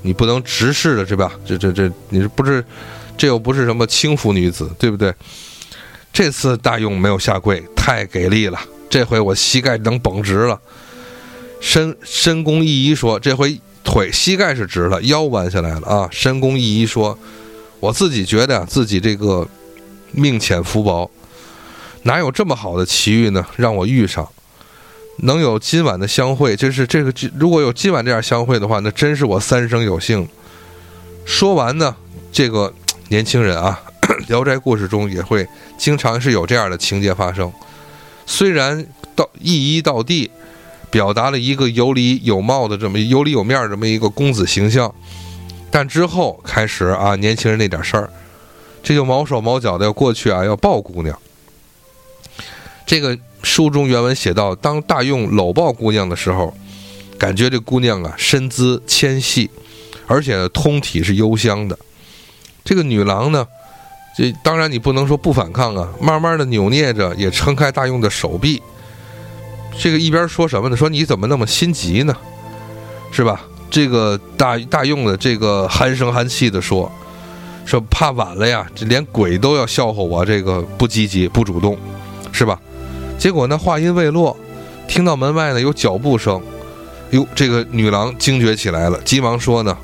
你不能直视的是吧？这这这，你不是，这又不是什么轻浮女子，对不对？这次大用没有下跪，太给力了，这回我膝盖能绷直了。申申公一一说，这回。腿膝盖是直了，腰弯下来了啊！申公一一说：“我自己觉得啊，自己这个命浅福薄，哪有这么好的奇遇呢？让我遇上，能有今晚的相会，就是这个如果有今晚这样相会的话，那真是我三生有幸。”说完呢，这个年轻人啊，《聊斋故事》中也会经常是有这样的情节发生，虽然到一一到地。表达了一个有礼有貌的这么有里有面这么一个公子形象，但之后开始啊，年轻人那点事儿，这就毛手毛脚的要过去啊，要抱姑娘。这个书中原文写到，当大用搂抱姑娘的时候，感觉这姑娘啊身姿纤细，而且通体是幽香的。这个女郎呢，这当然你不能说不反抗啊，慢慢的扭捏着也撑开大用的手臂。这个一边说什么呢？说你怎么那么心急呢？是吧？这个大大用的这个寒声寒气的说，说怕晚了呀，这连鬼都要笑话我这个不积极不主动，是吧？结果呢，话音未落，听到门外呢有脚步声，哟，这个女郎惊觉起来了，急忙说呢，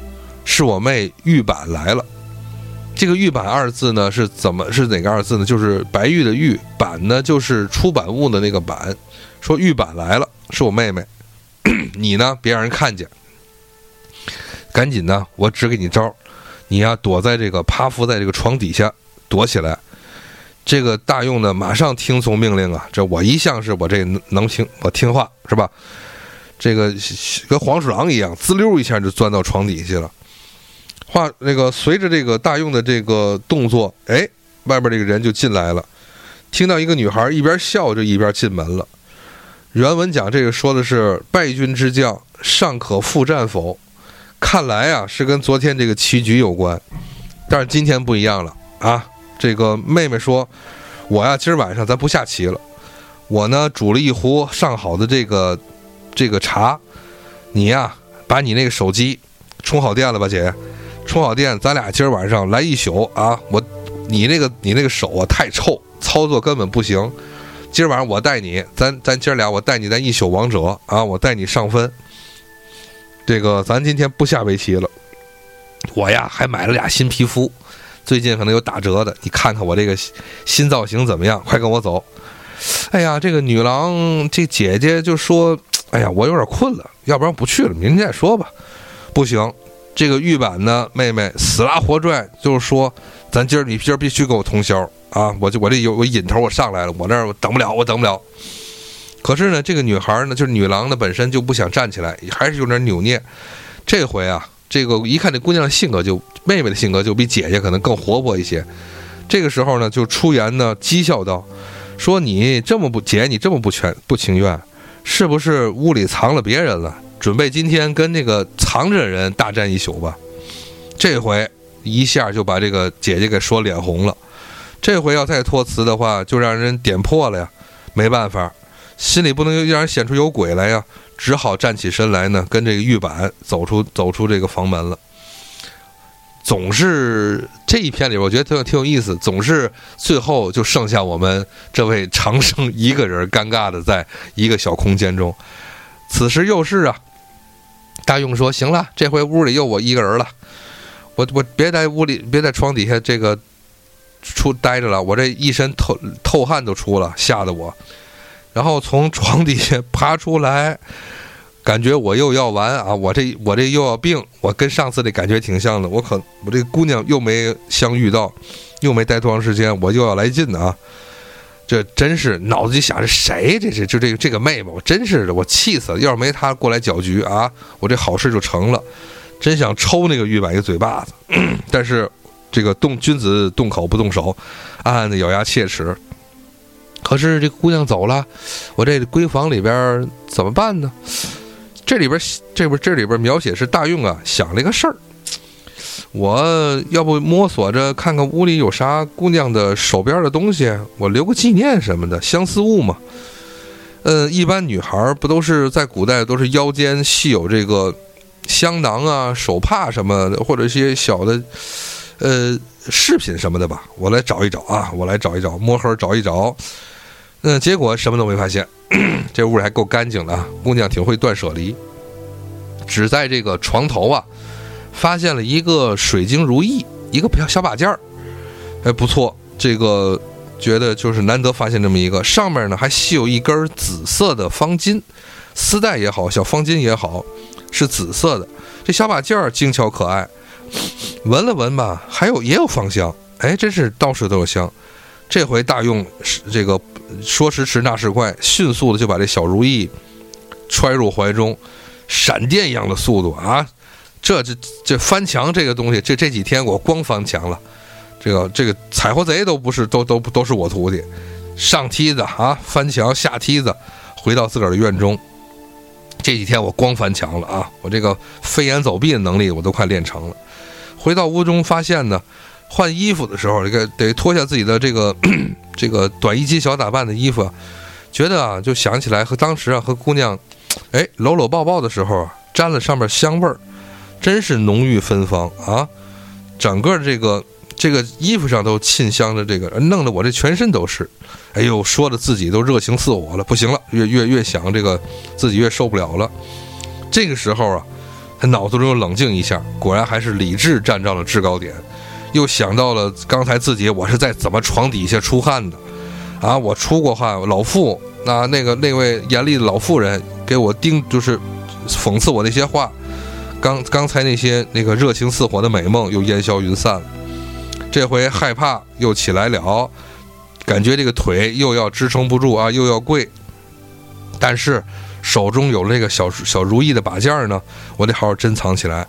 是我妹玉板来了。这个玉板二字呢是怎么是哪个二字呢？就是白玉的玉，板呢就是出版物的那个板。说玉板来了，是我妹妹，你呢别让人看见，赶紧呢，我指给你招，你呀躲在这个趴伏在这个床底下躲起来。这个大用呢马上听从命令啊，这我一向是我这能听我听话是吧？这个跟黄鼠狼一样，滋溜一下就钻到床底下了。话那个随着这个大用的这个动作，哎，外边这个人就进来了，听到一个女孩一边笑着一边进门了。原文讲这个说的是败军之将尚可复战否？看来啊是跟昨天这个棋局有关，但是今天不一样了啊！这个妹妹说：“我呀今儿晚上咱不下棋了，我呢煮了一壶上好的这个这个茶，你呀把你那个手机充好电了吧，姐，充好电，咱俩今儿晚上来一宿啊！我你那个你那个手啊太臭，操作根本不行。今儿晚上我带你，咱咱今儿俩我带你咱一宿王者啊，我带你上分。这个咱今天不下围棋了，我呀还买了俩新皮肤，最近可能有打折的，你看看我这个新造型怎么样？快跟我走！哎呀，这个女郎这姐姐就说：“哎呀，我有点困了，要不然不去了，明天再说吧。”不行，这个玉板呢，妹妹死拉活拽，就是说，咱今儿你今儿必须给我通宵啊！我就我这有个瘾头，我上来了，我这儿等不了，我等不了。可是呢，这个女孩呢，就是女郎呢，本身就不想站起来，还是有点扭捏。这回啊，这个一看这姑娘的性格，就妹妹的性格就比姐姐可能更活泼一些。这个时候呢，就出言呢讥笑道：“说你这么不姐，你这么不全不情愿，是不是屋里藏了别人了？准备今天跟那个藏着的人大战一宿吧？”这回一下就把这个姐姐给说脸红了。这回要再托辞的话，就让人点破了呀。没办法。心里不能让人显出有鬼来呀，只好站起身来呢，跟这个玉板走出走出这个房门了。总是这一篇里，我觉得挺挺有意思。总是最后就剩下我们这位长生一个人，尴尬的在一个小空间中。此时又是啊，大勇说：“行了，这回屋里又我一个人了，我我别在屋里，别在床底下这个出待着了，我这一身透透汗都出了，吓得我。”然后从床底下爬出来，感觉我又要完啊！我这我这又要病，我跟上次的感觉挺像的。我可我这姑娘又没相遇到，又没待多长时间，我又要来劲啊！这真是脑子里想着谁？这是就这个这个妹妹，我真是的，我气死了！要是没她过来搅局啊，我这好事就成了。真想抽那个玉板一个嘴巴子，但是这个动君子动口不动手，暗暗的咬牙切齿。可是这姑娘走了，我这闺房里边怎么办呢？这里边这不这里边描写是大用啊想了一个事儿，我要不摸索着看看屋里有啥姑娘的手边的东西，我留个纪念什么的相思物嘛。嗯，一般女孩不都是在古代都是腰间系有这个香囊啊、手帕什么的，或者一些小的呃饰品什么的吧？我来找一找啊，我来找一找，摸盒找一找。嗯，结果什么都没发现，这屋里还够干净的啊！姑娘挺会断舍离，只在这个床头啊，发现了一个水晶如意，一个小小把件儿，哎，不错，这个觉得就是难得发现这么一个，上面呢还系有一根紫色的方巾，丝带也好，小方巾也好，是紫色的，这小把件儿精巧可爱，闻了闻吧，还有也有芳香，哎，真是到处都有香。这回大用这个说时迟那时快，迅速的就把这小如意揣入怀中，闪电一样的速度啊！这这这翻墙这个东西，这这几天我光翻墙了，这个这个采货贼都不是都都都是我徒弟，上梯子啊，翻墙下梯子，回到自个儿的院中，这几天我光翻墙了啊！我这个飞檐走壁的能力我都快练成了，回到屋中发现呢。换衣服的时候，这个得脱下自己的这个 这个短衣襟小打扮的衣服，觉得啊，就想起来和当时啊和姑娘，哎搂搂抱抱的时候啊，沾了上面香味儿，真是浓郁芬芳啊！整个这个这个衣服上都沁香的，这个弄得我这全身都是，哎呦，说的自己都热情似火了，不行了，越越越想这个自己越受不了了。这个时候啊，他脑子中又冷静一下，果然还是理智站到了制高点。又想到了刚才自己我是在怎么床底下出汗的，啊，我出过汗，老妇那那个那位严厉的老妇人给我盯，就是讽刺我那些话，刚刚才那些那个热情似火的美梦又烟消云散。了，这回害怕又起来了，感觉这个腿又要支撑不住啊，又要跪，但是手中有了这个小小如意的把件呢，我得好好珍藏起来，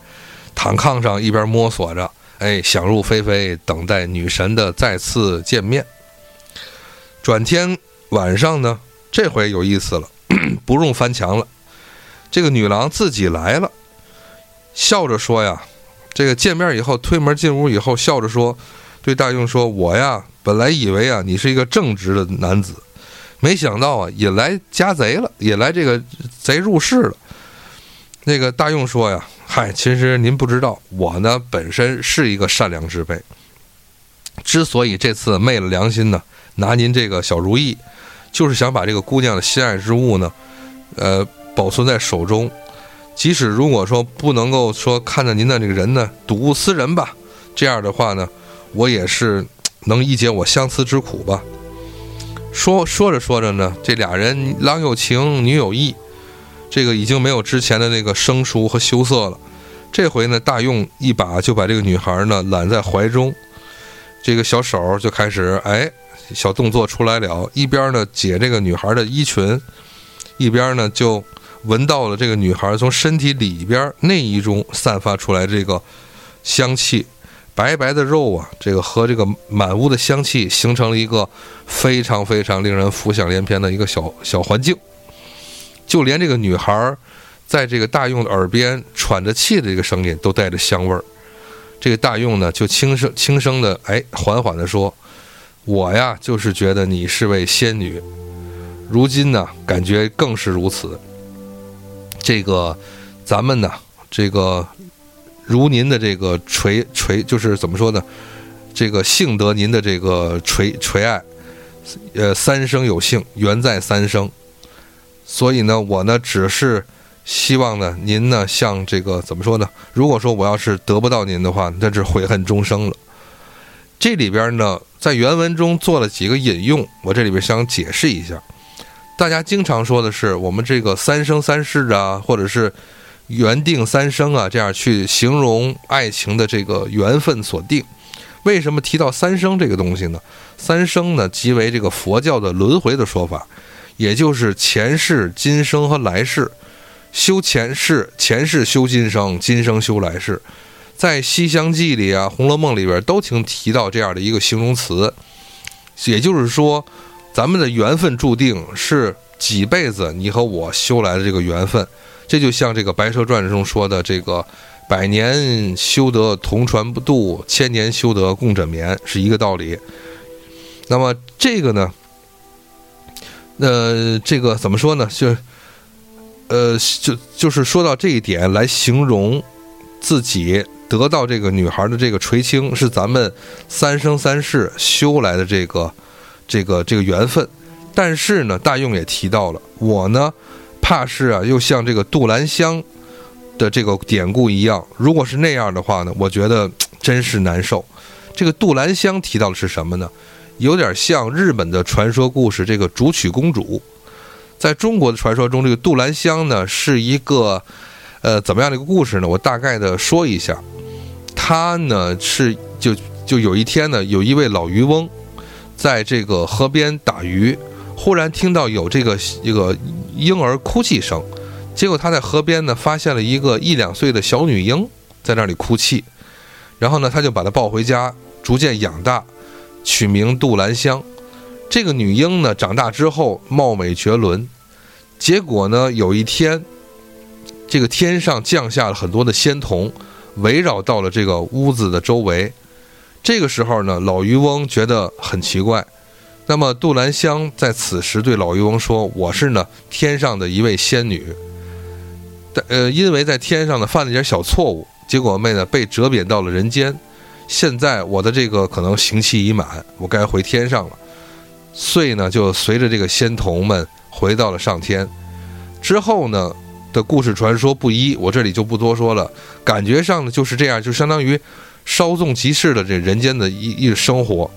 躺炕上一边摸索着。哎，想入非非，等待女神的再次见面。转天晚上呢，这回有意思了，不用翻墙了。这个女郎自己来了，笑着说呀：“这个见面以后，推门进屋以后，笑着说，对大用说：‘我呀，本来以为啊，你是一个正直的男子，没想到啊，引来家贼了，引来这个贼入室了。’那个大用说呀。”嗨，其实您不知道，我呢本身是一个善良之辈。之所以这次昧了良心呢，拿您这个小如意，就是想把这个姑娘的心爱之物呢，呃，保存在手中。即使如果说不能够说看着您的这个人呢，睹物思人吧，这样的话呢，我也是能一解我相思之苦吧。说说着说着呢，这俩人郎有情，女有意，这个已经没有之前的那个生疏和羞涩了。这回呢，大用一把就把这个女孩呢揽在怀中，这个小手就开始哎，小动作出来了，一边呢解这个女孩的衣裙，一边呢就。闻到了这个女孩从身体里边内衣中散发出来这个香气，白白的肉啊，这个和这个满屋的香气形成了一个非常非常令人浮想联翩的一个小小环境。就连这个女孩在这个大用的耳边喘着气的这个声音都带着香味儿。这个大用呢就轻声轻声的哎缓缓的说：“我呀就是觉得你是位仙女，如今呢感觉更是如此。”这个，咱们呢，这个如您的这个垂垂，就是怎么说呢？这个幸得您的这个垂垂爱，呃，三生有幸，缘在三生。所以呢，我呢，只是希望呢，您呢，像这个怎么说呢？如果说我要是得不到您的话，那是悔恨终生了。这里边呢，在原文中做了几个引用，我这里边想解释一下。大家经常说的是我们这个三生三世啊，或者是缘定三生啊，这样去形容爱情的这个缘分所定。为什么提到三生这个东西呢？三生呢，即为这个佛教的轮回的说法，也就是前世、今生和来世。修前世，前世修今生，今生修来世。在《西厢记》里啊，《红楼梦》里边都曾提到这样的一个形容词，也就是说。咱们的缘分注定是几辈子你和我修来的这个缘分，这就像这个《白蛇传》中说的这个“百年修得同船渡，千年修得共枕眠”是一个道理。那么这个呢？呃，这个怎么说呢？就呃，就就是说到这一点来形容自己得到这个女孩的这个垂青，是咱们三生三世修来的这个。这个这个缘分，但是呢，大用也提到了，我呢，怕是啊，又像这个杜兰香的这个典故一样，如果是那样的话呢，我觉得真是难受。这个杜兰香提到的是什么呢？有点像日本的传说故事，这个竹取公主。在中国的传说中，这个杜兰香呢，是一个呃怎么样的一个故事呢？我大概的说一下，他呢是就就有一天呢，有一位老渔翁。在这个河边打鱼，忽然听到有这个一个婴儿哭泣声，结果他在河边呢发现了一个一两岁的小女婴在那里哭泣，然后呢他就把她抱回家，逐渐养大，取名杜兰香。这个女婴呢长大之后貌美绝伦，结果呢有一天，这个天上降下了很多的仙童，围绕到了这个屋子的周围。这个时候呢，老渔翁觉得很奇怪。那么杜兰香在此时对老渔翁说：“我是呢天上的一位仙女，但呃因为在天上呢犯了一点小错误，结果妹呢被折贬到了人间。现在我的这个可能刑期已满，我该回天上了。遂呢就随着这个仙童们回到了上天。之后呢的故事传说不一，我这里就不多说了。感觉上呢就是这样，就相当于。”稍纵即逝的这人间的一一生活，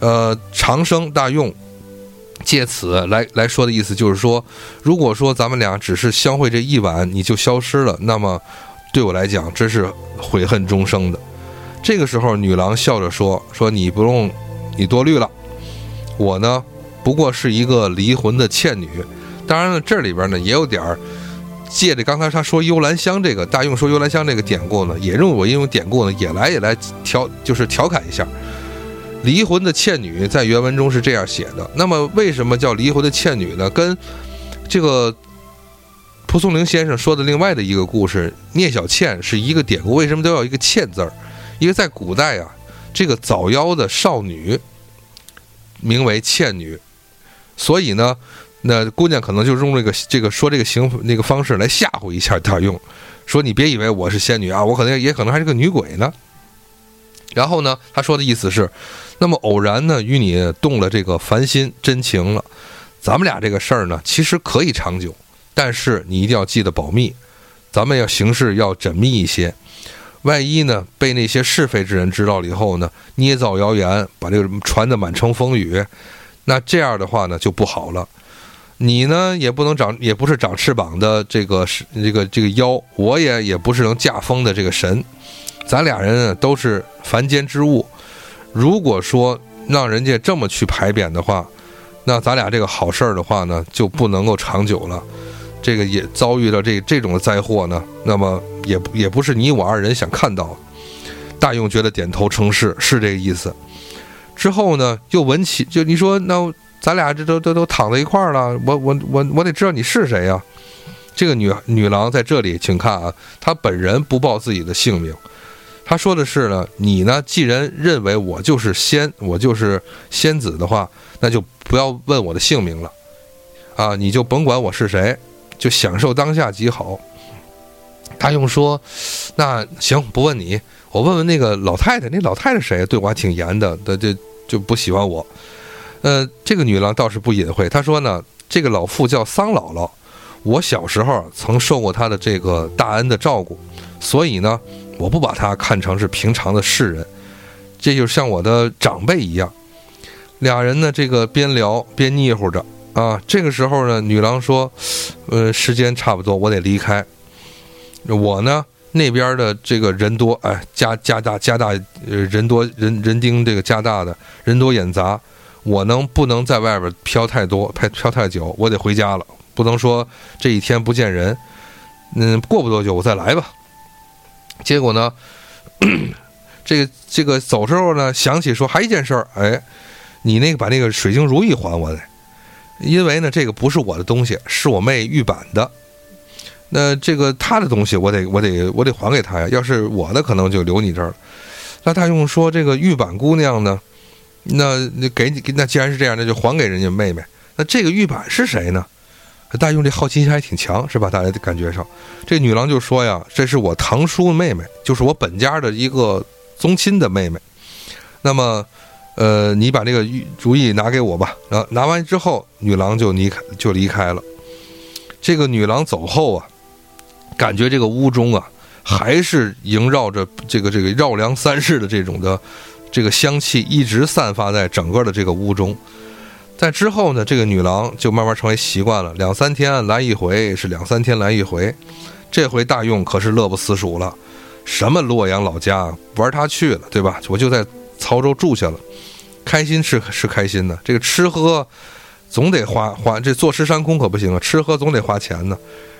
呃，长生大用，借此来来说的意思就是说，如果说咱们俩只是相会这一晚你就消失了，那么对我来讲真是悔恨终生的。这个时候，女郎笑着说：“说你不用你多虑了，我呢不过是一个离魂的倩女。当然了，这里边呢也有点儿。”借着刚才他说幽兰香这个大用说幽兰香这个典故呢，也用我用典故呢，也来也来调，就是调侃一下。离魂的倩女在原文中是这样写的。那么为什么叫离魂的倩女呢？跟这个蒲松龄先生说的另外的一个故事聂小倩是一个典故。为什么都要一个倩字儿？因为在古代啊，这个早夭的少女名为倩女，所以呢。那姑娘可能就用这个这个说这个行那个方式来吓唬一下大用，说你别以为我是仙女啊，我可能也可能还是个女鬼呢。然后呢，他说的意思是，那么偶然呢与你动了这个凡心真情了，咱们俩这个事儿呢，其实可以长久，但是你一定要记得保密，咱们要行事要缜密一些。万一呢被那些是非之人知道了以后呢，捏造谣言，把这个传得满城风雨，那这样的话呢就不好了。你呢也不能长，也不是长翅膀的这个是这个这个妖，我也也不是能驾风的这个神，咱俩人都是凡间之物。如果说让人家这么去排贬的话，那咱俩这个好事儿的话呢就不能够长久了。这个也遭遇了这这种的灾祸呢，那么也也不是你我二人想看到。大用觉得点头称是，是这个意思。之后呢，又闻起，就你说那咱俩这都都都躺在一块儿了，我我我我得知道你是谁呀？这个女女郎在这里，请看啊，她本人不报自己的姓名，她说的是呢，你呢既然认为我就是仙，我就是仙子的话，那就不要问我的姓名了，啊，你就甭管我是谁。就享受当下即好。大用说：“那行，不问你，我问问那个老太太。那老太太谁？对我还挺严的，的就就不喜欢我。呃，这个女郎倒是不隐晦。她说呢，这个老妇叫桑姥姥，我小时候曾受过她的这个大恩的照顾，所以呢，我不把她看成是平常的世人，这就像我的长辈一样。俩人呢，这个边聊边腻乎着。”啊，这个时候呢，女郎说：“呃，时间差不多，我得离开。我呢，那边的这个人多，哎，加加大加大，呃，人多人人丁这个加大的人多眼杂，我能不能在外边飘太多，飘飘太久？我得回家了，不能说这一天不见人。嗯，过不多久我再来吧。结果呢，这个这个走时候呢，想起说还一件事儿，哎，你那个把那个水晶如意还我来。”因为呢，这个不是我的东西，是我妹玉板的。那这个她的东西，我得我得我得还给她呀。要是我的，可能就留你这儿了。那大用说：“这个玉板姑娘呢？那给你，那既然是这样，那就还给人家妹妹。那这个玉板是谁呢？”大用这好奇心还挺强，是吧？大家的感觉上，这女郎就说呀：“这是我堂叔妹妹，就是我本家的一个宗亲的妹妹。”那么。呃，你把这个主意拿给我吧。然后拿完之后，女郎就离开，就离开了。这个女郎走后啊，感觉这个屋中啊，还是萦绕着这个这个绕梁三世的这种的这个香气，一直散发在整个的这个屋中。在之后呢，这个女郎就慢慢成为习惯了，两三天来一回，是两三天来一回。这回大用可是乐不思蜀了，什么洛阳老家玩他去了，对吧？我就在曹州住下了。开心是是开心的，这个吃喝总得花花，这坐吃山空可不行啊，吃喝总得花钱呢。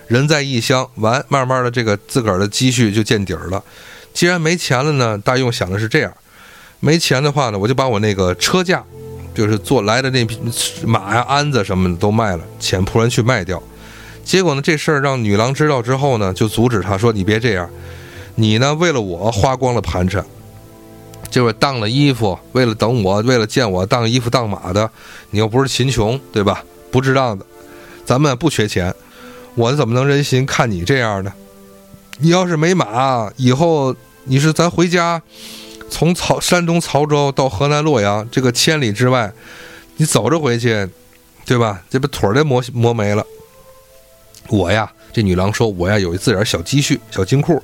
人在异乡，完慢慢的这个自个儿的积蓄就见底儿了。既然没钱了呢，大用想的是这样：没钱的话呢，我就把我那个车架，就是坐来的那匹马呀、鞍子什么的都卖了，遣仆人去卖掉。结果呢，这事儿让女郎知道之后呢，就阻止他说：“你别这样，你呢为了我花光了盘缠。”就是当了衣服，为了等我，为了见我，当衣服当马的，你又不是秦琼，对吧？不值当的，咱们不缺钱，我怎么能忍心看你这样呢？你要是没马，以后你是咱回家，从曹山东曹州到河南洛阳这个千里之外，你走着回去，对吧？这不腿儿都磨磨没了。我呀，这女郎说，我呀有一自点小积蓄、小金库，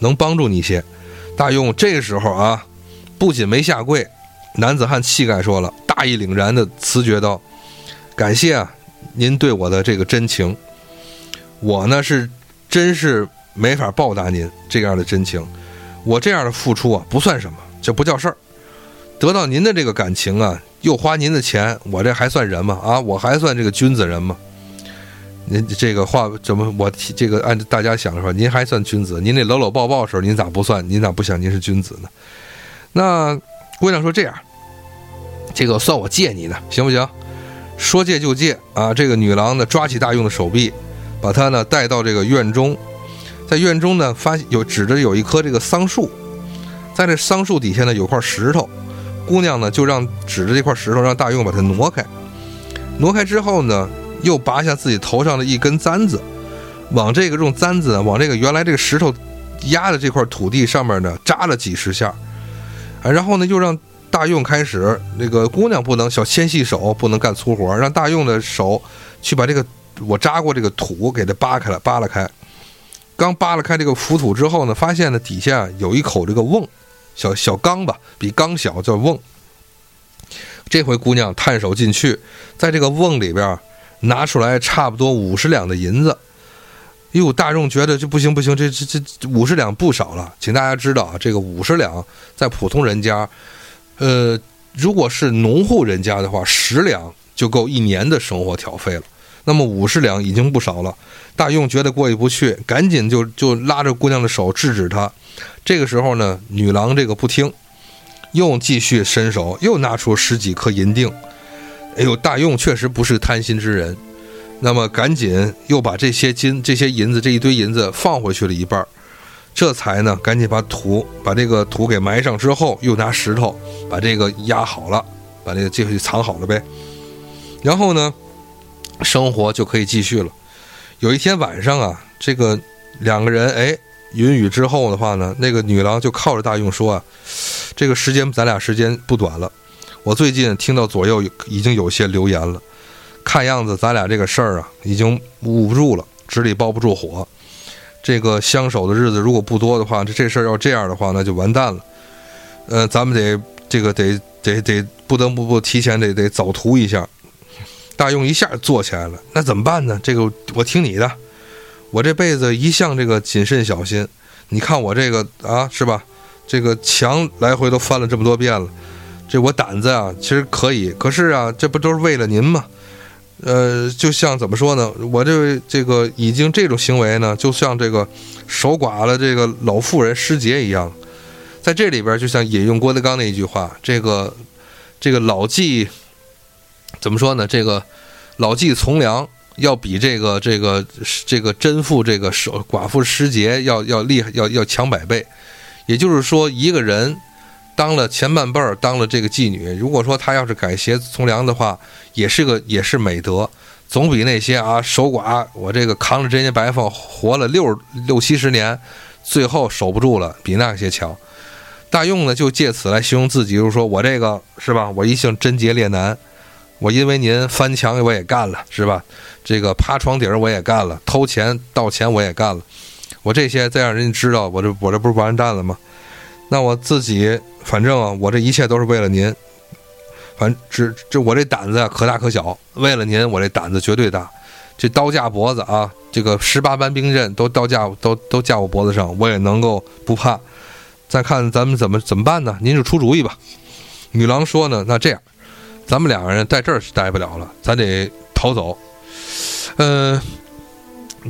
能帮助你一些。大用这个时候啊。不仅没下跪，男子汉气概说了，大义凛然的辞绝道：“感谢啊，您对我的这个真情，我呢是真是没法报答您这样的真情，我这样的付出啊不算什么，这不叫事儿。得到您的这个感情啊，又花您的钱，我这还算人吗？啊，我还算这个君子人吗？您这个话怎么我这个按大家想的说，您还算君子？您那搂搂抱抱时候，您咋不算？您咋不想您是君子呢？”那姑娘说：“这样，这个算我借你的，行不行？说借就借啊！”这个女郎呢，抓起大用的手臂，把他呢带到这个院中，在院中呢，发有指着有一棵这个桑树，在这桑树底下呢有块石头，姑娘呢就让指着这块石头，让大用把它挪开。挪开之后呢，又拔下自己头上的一根簪子，往这个用簪子往这个原来这个石头压的这块土地上面呢扎了几十下。然后呢又让大用开始那个姑娘不能小纤细手不能干粗活，让大用的手去把这个我扎过这个土给它扒开了扒拉开。刚扒拉开这个浮土之后呢，发现呢底下有一口这个瓮，小小缸吧，比缸小叫瓮。这回姑娘探手进去，在这个瓮里边拿出来差不多五十两的银子。哟，大众觉得这不行不行，这这这五十两不少了。请大家知道啊，这个五十两在普通人家，呃，如果是农户人家的话，十两就够一年的生活挑费了。那么五十两已经不少了。大用觉得过意不去，赶紧就就拉着姑娘的手制止她。这个时候呢，女郎这个不听，又继续伸手，又拿出十几颗银锭。哎呦，大用确实不是贪心之人。那么赶紧又把这些金、这些银子、这一堆银子放回去了一半儿，这才呢赶紧把土把这个土给埋上之后，又拿石头把这个压好了，把这个继续藏好了呗。然后呢，生活就可以继续了。有一天晚上啊，这个两个人哎云雨之后的话呢，那个女郎就靠着大用说啊，这个时间咱俩时间不短了，我最近听到左右已经有些流言了。看样子咱俩这个事儿啊，已经捂不住了，纸里包不住火。这个相守的日子如果不多的话，这这事儿要这样的话，那就完蛋了。呃，咱们得这个得得得不得不不提前得得早图一下。大用一下坐起来了，那怎么办呢？这个我听你的，我这辈子一向这个谨慎小心。你看我这个啊，是吧？这个墙来回都翻了这么多遍了，这我胆子啊，其实可以。可是啊，这不都是为了您吗？呃，就像怎么说呢？我这这个已经这种行为呢，就像这个守寡了这个老妇人失节一样，在这里边就像引用郭德纲那一句话：这个这个老妓怎么说呢？这个老妓从良要比这个这个这个真妇这个守寡妇失节要要厉害，要要强百倍。也就是说，一个人。当了前半辈儿，当了这个妓女。如果说她要是改邪从良的话，也是个也是美德，总比那些啊守寡，我这个扛着这些白发活了六六七十年，最后守不住了，比那些强。大用呢就借此来形容自己，就是说我这个是吧？我一向贞洁烈男，我因为您翻墙我也干了，是吧？这个趴床底儿我也干了，偷钱盗钱我也干了，我这些再让人家知道，我这我这不是完蛋了吗？那我自己。反正啊，我这一切都是为了您。反正这这我这胆子，可大可小。为了您，我这胆子绝对大。这刀架脖子啊，这个十八般兵刃都刀架都都架我脖子上，我也能够不怕。再看咱们怎么怎么办呢？您就出主意吧。女郎说呢，那这样，咱们两个人在这儿是待不了了，咱得逃走。嗯，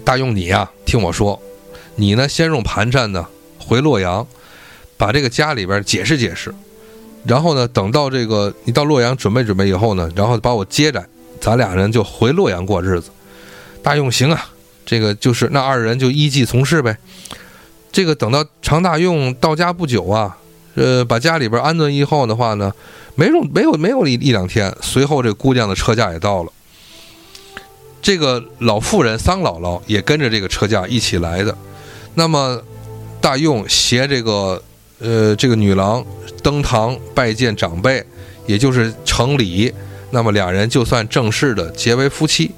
大用你呀，听我说，你呢先用盘缠呢回洛阳。把这个家里边解释解释，然后呢，等到这个你到洛阳准备准备以后呢，然后把我接着，咱俩人就回洛阳过日子。大用行啊，这个就是那二人就依计从事呗。这个等到常大用到家不久啊，呃，把家里边安顿以后的话呢，没用没有没有一一两天，随后这姑娘的车驾也到了。这个老妇人桑姥姥也跟着这个车驾一起来的。那么大用携这个。呃，这个女郎登堂拜见长辈，也就是成礼，那么两人就算正式的结为夫妻。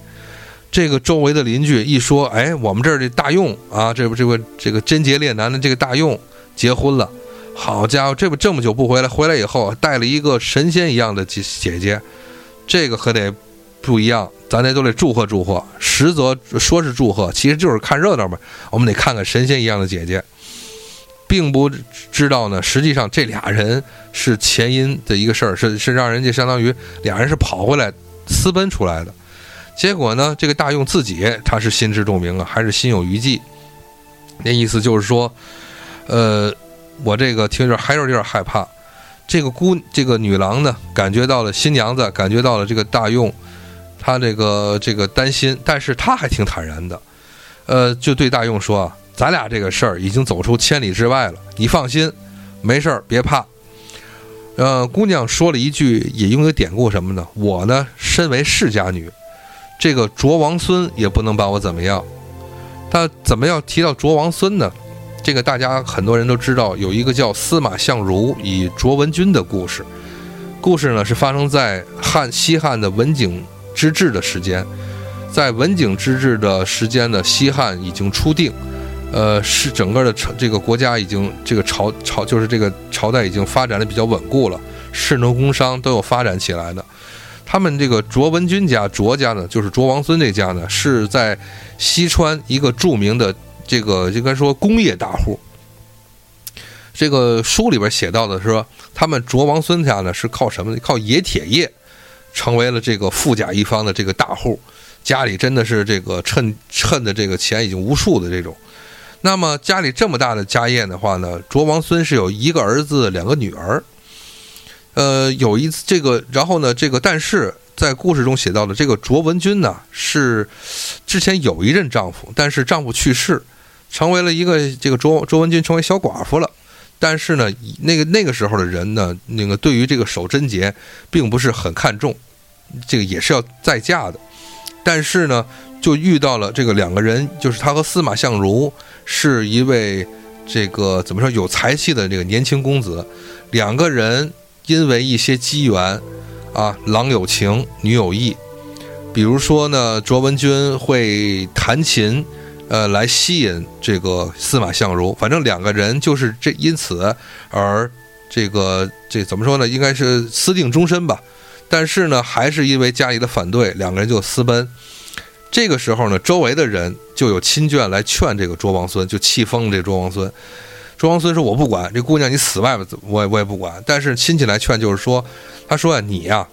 这个周围的邻居一说，哎，我们这儿的大用啊，这不这个这个贞洁烈男的这个大用结婚了，好家伙，这不这么久不回来，回来以后带了一个神仙一样的姐姐姐，这个可得不一样，咱得都得祝贺祝贺。实则说是祝贺，其实就是看热闹嘛，我们得看看神仙一样的姐姐。并不知道呢，实际上这俩人是前因的一个事儿，是是让人家相当于俩人是跑回来私奔出来的，结果呢，这个大用自己他是心知肚明啊，还是心有余悸。那意思就是说，呃，我这个听着还是有点害怕。这个姑这个女郎呢，感觉到了新娘子，感觉到了这个大用，他这个这个担心，但是她还挺坦然的，呃，就对大用说啊。咱俩这个事儿已经走出千里之外了，你放心，没事儿，别怕。呃，姑娘说了一句引用的典故什么呢？我呢，身为世家女，这个卓王孙也不能把我怎么样。他怎么要提到卓王孙呢？这个大家很多人都知道，有一个叫司马相如与卓文君的故事。故事呢是发生在汉西汉的文景之治的时间，在文景之治的时间呢，西汉已经初定，呃，是整个的朝这个国家已经这个朝朝就是这个朝代已经发展的比较稳固了，士农工商都有发展起来的。他们这个卓文君家卓家呢，就是卓王孙这家呢，是在西川一个著名的这个应该说工业大户。这个书里边写到的是说，他们卓王孙家呢是靠什么呢？靠冶铁业，成为了这个富甲一方的这个大户，家里真的是这个趁趁的这个钱已经无数的这种。那么家里这么大的家业的话呢，卓王孙是有一个儿子，两个女儿。呃，有一次这个，然后呢，这个但是在故事中写到的这个卓文君呢，是之前有一任丈夫，但是丈夫去世，成为了一个这个卓卓文君成为小寡妇了。但是呢，那个那个时候的人呢，那个对于这个守贞节并不是很看重，这个也是要再嫁的。但是呢，就遇到了这个两个人，就是他和司马相如是一位这个怎么说有才气的这个年轻公子，两个人。因为一些机缘，啊，郎有情，女有意，比如说呢，卓文君会弹琴，呃，来吸引这个司马相如。反正两个人就是这因此而这个这怎么说呢？应该是私定终身吧。但是呢，还是因为家里的反对，两个人就私奔。这个时候呢，周围的人就有亲眷来劝这个卓王孙，就气疯了这卓王孙。卓王孙说：“我不管这姑娘，你死外边，我也我也不管。但是亲戚来劝，就是说，他说，你呀，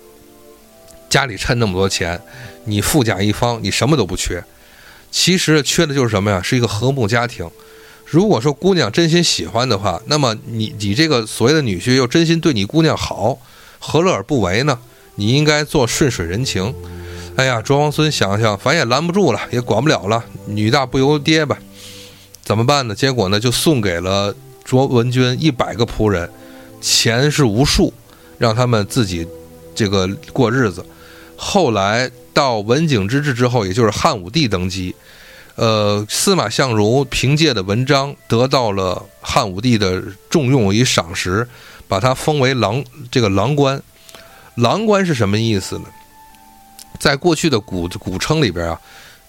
家里趁那么多钱，你富甲一方，你什么都不缺。其实缺的就是什么呀？是一个和睦家庭。如果说姑娘真心喜欢的话，那么你你这个所谓的女婿又真心对你姑娘好，何乐而不为呢？你应该做顺水人情。哎呀，卓王孙想想，反正也拦不住了，也管不了了，女大不由爹吧。”怎么办呢？结果呢，就送给了卓文君一百个仆人，钱是无数，让他们自己这个过日子。后来到文景之治之后，也就是汉武帝登基，呃，司马相如凭借的文章得到了汉武帝的重用与赏识，把他封为郎这个郎官。郎官是什么意思呢？在过去的古古称里边啊，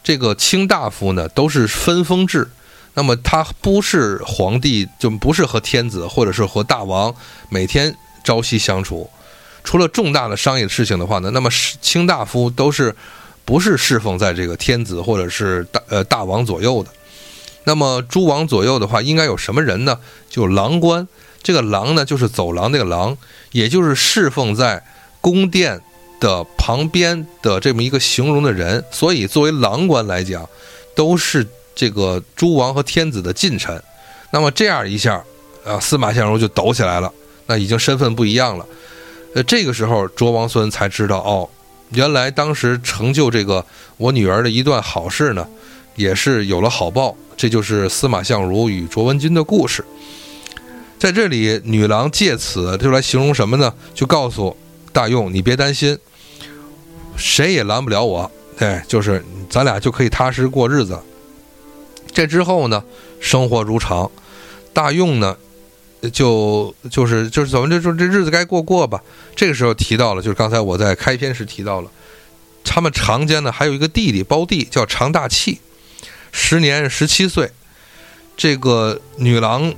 这个卿大夫呢都是分封制。那么他不是皇帝，就不是和天子或者是和大王每天朝夕相处。除了重大的商业事情的话呢，那么卿大夫都是不是侍奉在这个天子或者是大呃大王左右的。那么诸王左右的话，应该有什么人呢？就郎官。这个郎呢，就是走廊那个廊，也就是侍奉在宫殿的旁边的这么一个形容的人。所以作为郎官来讲，都是。这个诸王和天子的近臣，那么这样一下，啊，司马相如就抖起来了，那已经身份不一样了。呃，这个时候卓王孙才知道，哦，原来当时成就这个我女儿的一段好事呢，也是有了好报。这就是司马相如与卓文君的故事。在这里，女郎借此就来形容什么呢？就告诉大用，你别担心，谁也拦不了我。哎，就是咱俩就可以踏实过日子。这之后呢，生活如常。大用呢，就就是就是怎么就说这日子该过过吧。这个时候提到了，就是刚才我在开篇时提到了，他们常家呢还有一个弟弟胞弟叫常大器，时年十七岁。这个女郎，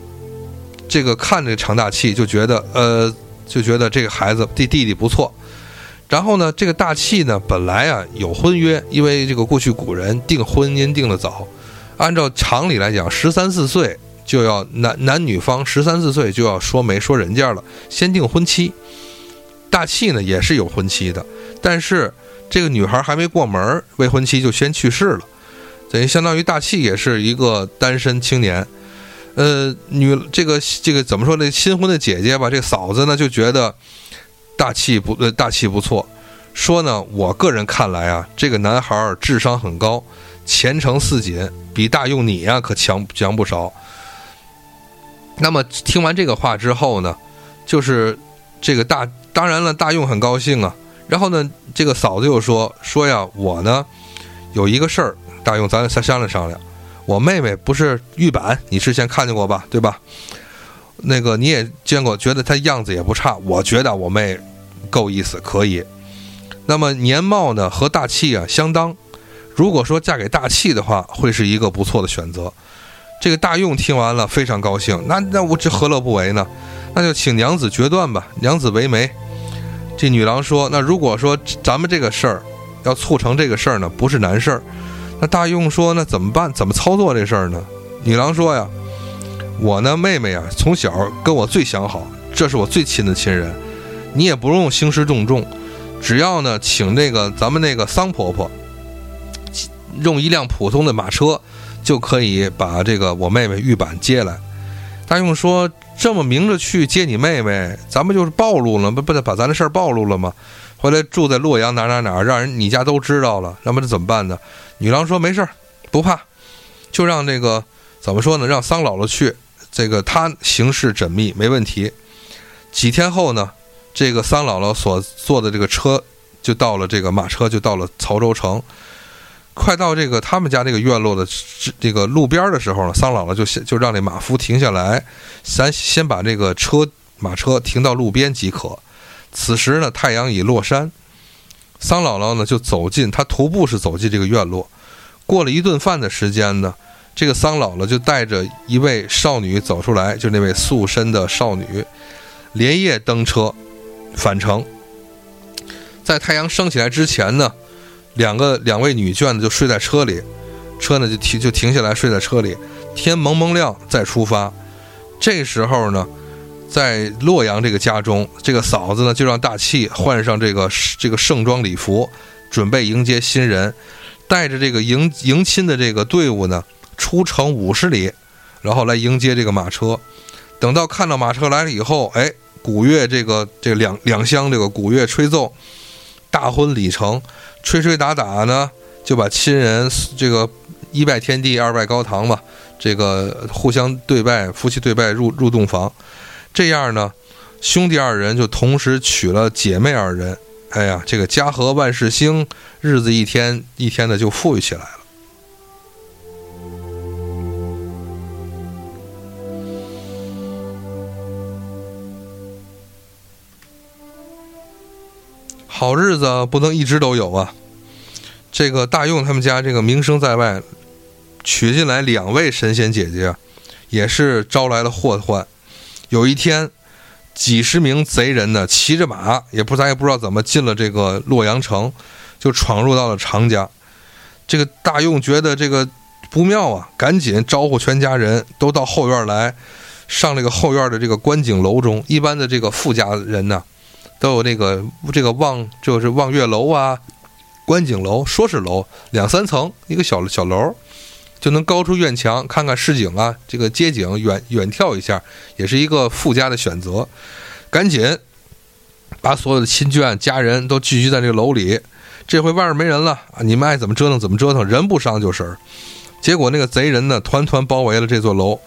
这个看着常大器就觉得，呃，就觉得这个孩子弟弟弟不错。然后呢，这个大器呢本来啊有婚约，因为这个过去古人定婚姻定的早。按照常理来讲，十三四岁就要男男女方十三四岁就要说媒说人家了，先定婚期。大器呢也是有婚期的，但是这个女孩还没过门，未婚妻就先去世了，等于相当于大器也是一个单身青年。呃，女这个这个怎么说呢？新婚的姐姐吧，这嫂子呢就觉得大气不呃大气不错，说呢，我个人看来啊，这个男孩智商很高。前程似锦，比大用你呀可强强不少。那么听完这个话之后呢，就是这个大当然了，大用很高兴啊。然后呢，这个嫂子又说说呀，我呢有一个事儿，大用咱再商量商量。我妹妹不是玉板，你之前看见过吧？对吧？那个你也见过，觉得她样子也不差。我觉得我妹够意思，可以。那么年貌呢和大气啊相当。如果说嫁给大气的话，会是一个不错的选择。这个大用听完了非常高兴，那那我这何乐不为呢？那就请娘子决断吧。娘子为媒。这女郎说：“那如果说咱们这个事儿要促成这个事儿呢，不是难事儿。”那大用说：“那怎么办？怎么操作这事儿呢？”女郎说：“呀，我呢妹妹呀，从小跟我最相好，这是我最亲的亲人。你也不用兴师动众，只要呢请那个咱们那个桑婆婆，用一辆普通的马车，就可以把这个我妹妹玉板接来。”大用说。这么明着去接你妹妹，咱们就是暴露了，不不得把咱的事儿暴露了吗？回来住在洛阳哪哪哪，让人你家都知道了，那么这怎么办呢？女郎说没事儿，不怕，就让这个怎么说呢？让桑姥姥去，这个她行事缜密，没问题。几天后呢，这个桑姥姥所坐的这个车就到了，这个马车就到了曹州城。快到这个他们家这个院落的这个路边的时候呢，桑姥姥就先就让这马夫停下来，咱先把这个车马车停到路边即可。此时呢，太阳已落山，桑姥姥呢就走进，她徒步是走进这个院落。过了一顿饭的时间呢，这个桑姥姥就带着一位少女走出来，就那位素身的少女，连夜登车返程。在太阳升起来之前呢。两个两位女眷呢就睡在车里，车呢就停就停下来睡在车里，天蒙蒙亮再出发。这时候呢，在洛阳这个家中，这个嫂子呢就让大气换上这个这个盛装礼服，准备迎接新人，带着这个迎迎亲的这个队伍呢出城五十里，然后来迎接这个马车。等到看到马车来了以后，哎，鼓乐这个这两两厢这个鼓乐吹奏，大婚礼成。吹吹打打呢，就把亲人这个一拜天地，二拜高堂吧，这个互相对拜，夫妻对拜入入洞房，这样呢，兄弟二人就同时娶了姐妹二人，哎呀，这个家和万事兴，日子一天一天的就富裕起来了。好日子不能一直都有啊！这个大用他们家这个名声在外，娶进来两位神仙姐姐，也是招来了祸患。有一天，几十名贼人呢，骑着马，也不咱也不知道怎么进了这个洛阳城，就闯入到了常家。这个大用觉得这个不妙啊，赶紧招呼全家人都到后院来，上这个后院的这个观景楼中。一般的这个富家人呢。都有那个这个望就是望月楼啊，观景楼，说是楼，两三层一个小小楼，就能高出院墙看看市景啊，这个街景远远眺一下，也是一个附加的选择。赶紧把所有的亲眷家人都聚集在这个楼里，这回外面没人了啊，你们爱怎么折腾怎么折腾，人不伤就是。结果那个贼人呢，团团包围了这座楼，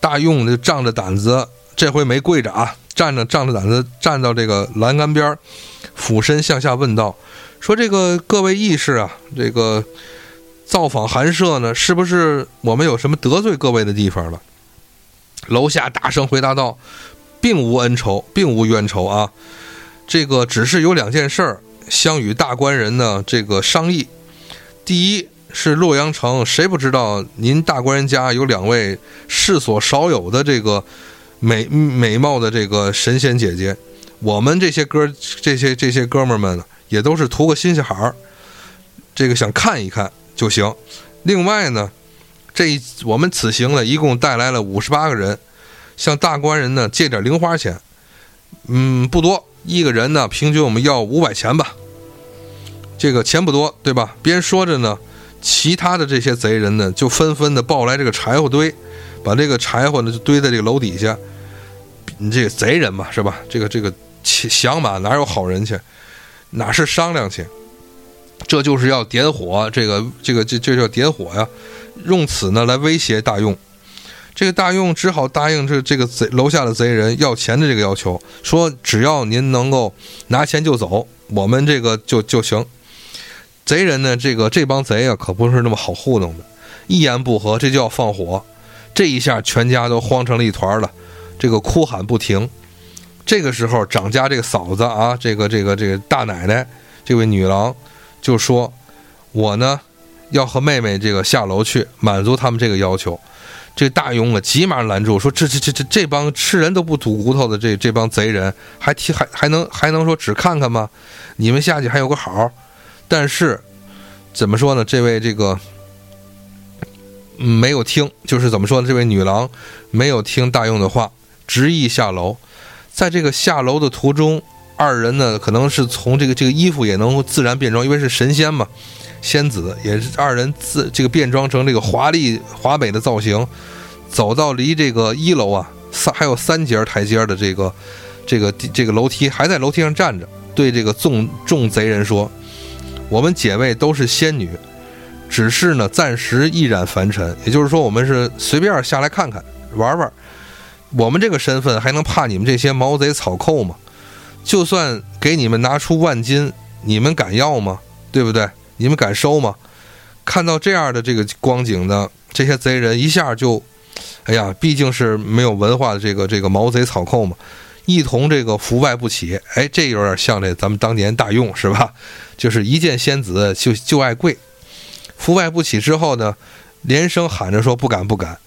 大用就仗着胆子，这回没跪着啊。站着，仗着胆子站到这个栏杆边俯身向下问道：“说这个各位义士啊，这个造访寒舍呢，是不是我们有什么得罪各位的地方了？”楼下大声回答道：“并无恩仇，并无冤仇啊，这个只是有两件事儿，相与大官人呢这个商议。第一是洛阳城，谁不知道您大官人家有两位世所少有的这个。”美美貌的这个神仙姐姐，我们这些哥这些这些哥们儿们呢，也都是图个新鲜好儿，这个想看一看就行。另外呢，这一我们此行呢，一共带来了五十八个人，向大官人呢借点零花钱，嗯，不多，一个人呢平均我们要五百钱吧。这个钱不多，对吧？边说着呢，其他的这些贼人呢就纷纷的抱来这个柴火堆。把这个柴火呢就堆在这个楼底下，你这个贼人嘛是吧？这个这个想马哪有好人去？哪是商量去？这就是要点火，这个这个这这叫点火呀！用此呢来威胁大用，这个大用只好答应这这个贼楼下的贼人要钱的这个要求，说只要您能够拿钱就走，我们这个就就行。贼人呢，这个这帮贼啊可不是那么好糊弄的。一言不合这就要放火，这一下全家都慌成了一团了，这个哭喊不停。这个时候，长家这个嫂子啊，这个这个这个大奶奶，这位女郎就说：“我呢，要和妹妹这个下楼去满足他们这个要求。”这大勇啊，急忙拦住，说：“这这这这这帮吃人都不吐骨头的这这帮贼人，还提还还能还能说只看看吗？你们下去还有个好。”但是怎么说呢？这位这个没有听，就是怎么说呢？这位女郎没有听大勇的话，执意下楼。在这个下楼的途中，二人呢可能是从这个这个衣服也能自然变装，因为是神仙嘛。仙子也是二人自这个变装成这个华丽华美的造型，走到离这个一楼啊三还有三节台阶的这个这个这个楼梯，还在楼梯上站着，对这个众众贼人说：“我们姐妹都是仙女，只是呢暂时易染凡尘，也就是说我们是随便下来看看玩玩。我们这个身份还能怕你们这些毛贼草寇吗？就算给你们拿出万金，你们敢要吗？对不对？”你们敢收吗？看到这样的这个光景呢，这些贼人一下就，哎呀，毕竟是没有文化的这个这个毛贼草寇嘛，一同这个伏败不起。哎，这有点像这咱们当年大用是吧？就是一见仙子就就爱跪，伏败不起之后呢，连声喊着说不敢不敢。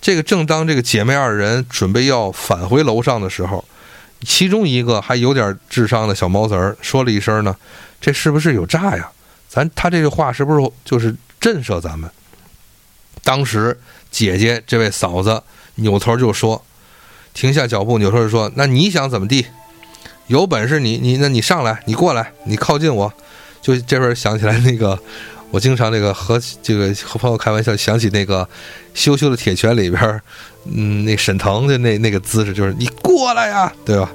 这个正当这个姐妹二人准备要返回楼上的时候，其中一个还有点智商的小毛贼儿说了一声呢：“这是不是有诈呀？”咱他这句话是不是就是震慑咱们？当时姐姐这位嫂子扭头就说：“停下脚步，扭头就说：‘那你想怎么地？有本事你你那你上来，你过来，你靠近我。’就这边想起来那个，我经常那个和这个和朋友开玩笑，想起那个《羞羞的铁拳》里边，嗯，那沈腾的那那个姿势，就是你过来呀，对吧？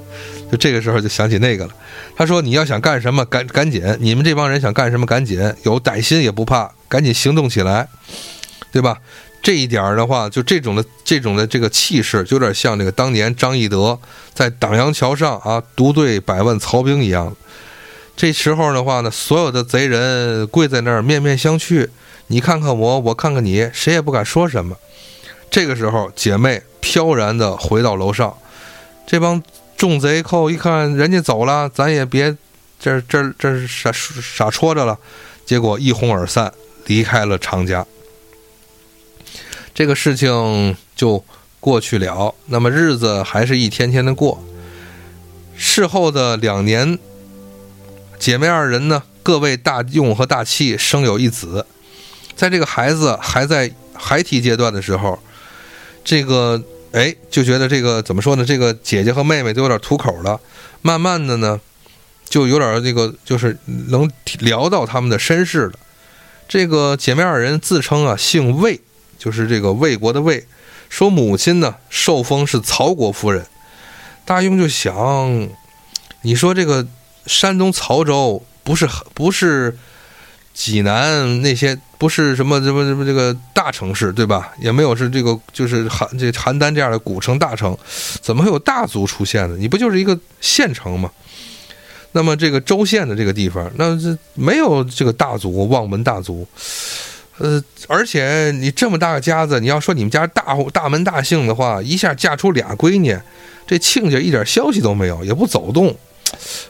就这个时候就想起那个了。”他说：“你要想干什么，赶赶紧！你们这帮人想干什么，赶紧！有歹心也不怕，赶紧行动起来，对吧？这一点的话，就这种的这种的这个气势，就有点像那个当年张翼德在党阳桥上啊独对百万曹兵一样。这时候的话呢，所有的贼人跪在那儿，面面相觑，你看看我，我看看你，谁也不敢说什么。这个时候，姐妹飘然的回到楼上，这帮。”众贼寇一看人家走了，咱也别这这这傻傻戳着了，结果一哄而散，离开了常家。这个事情就过去了。那么日子还是一天天的过。事后的两年，姐妹二人呢，各为大用和大气生有一子。在这个孩子还在孩提阶段的时候，这个。哎，就觉得这个怎么说呢？这个姐姐和妹妹都有点吐口了。慢慢的呢，就有点那个，就是能聊到他们的身世了。这个姐妹二人自称啊，姓魏，就是这个魏国的魏。说母亲呢，受封是曹国夫人。大庸就想，你说这个山东曹州不是不是？济南那些不是什么什么什么这个大城市对吧？也没有是这个就是邯这邯郸这样的古城大城，怎么会有大族出现呢？你不就是一个县城吗？那么这个州县的这个地方，那这没有这个大族望门大族，呃，而且你这么大个家子，你要说你们家大大门大姓的话，一下嫁出俩闺女，这亲家一点消息都没有，也不走动，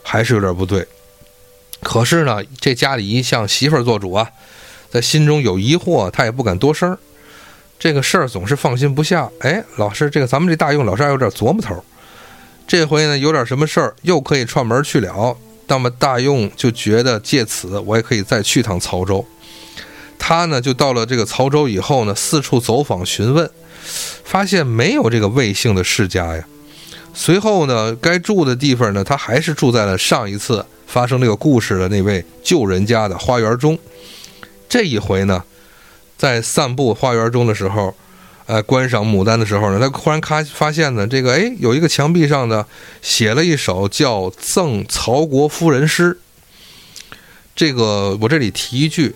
还是有点不对。可是呢，这家里一向媳妇儿做主啊，在心中有疑惑，他也不敢多声儿这个事儿总是放心不下。哎，老师，这个咱们这大用老师还有点琢磨头这回呢，有点什么事儿，又可以串门去了。那么大用就觉得借此，我也可以再去趟曹州。他呢，就到了这个曹州以后呢，四处走访询问，发现没有这个魏姓的世家呀。随后呢，该住的地方呢，他还是住在了上一次。发生这个故事的那位旧人家的花园中，这一回呢，在散步花园中的时候，呃，观赏牡丹的时候呢，他忽然看发现呢，这个哎，有一个墙壁上呢，写了一首叫《赠曹国夫人诗》。这个我这里提一句，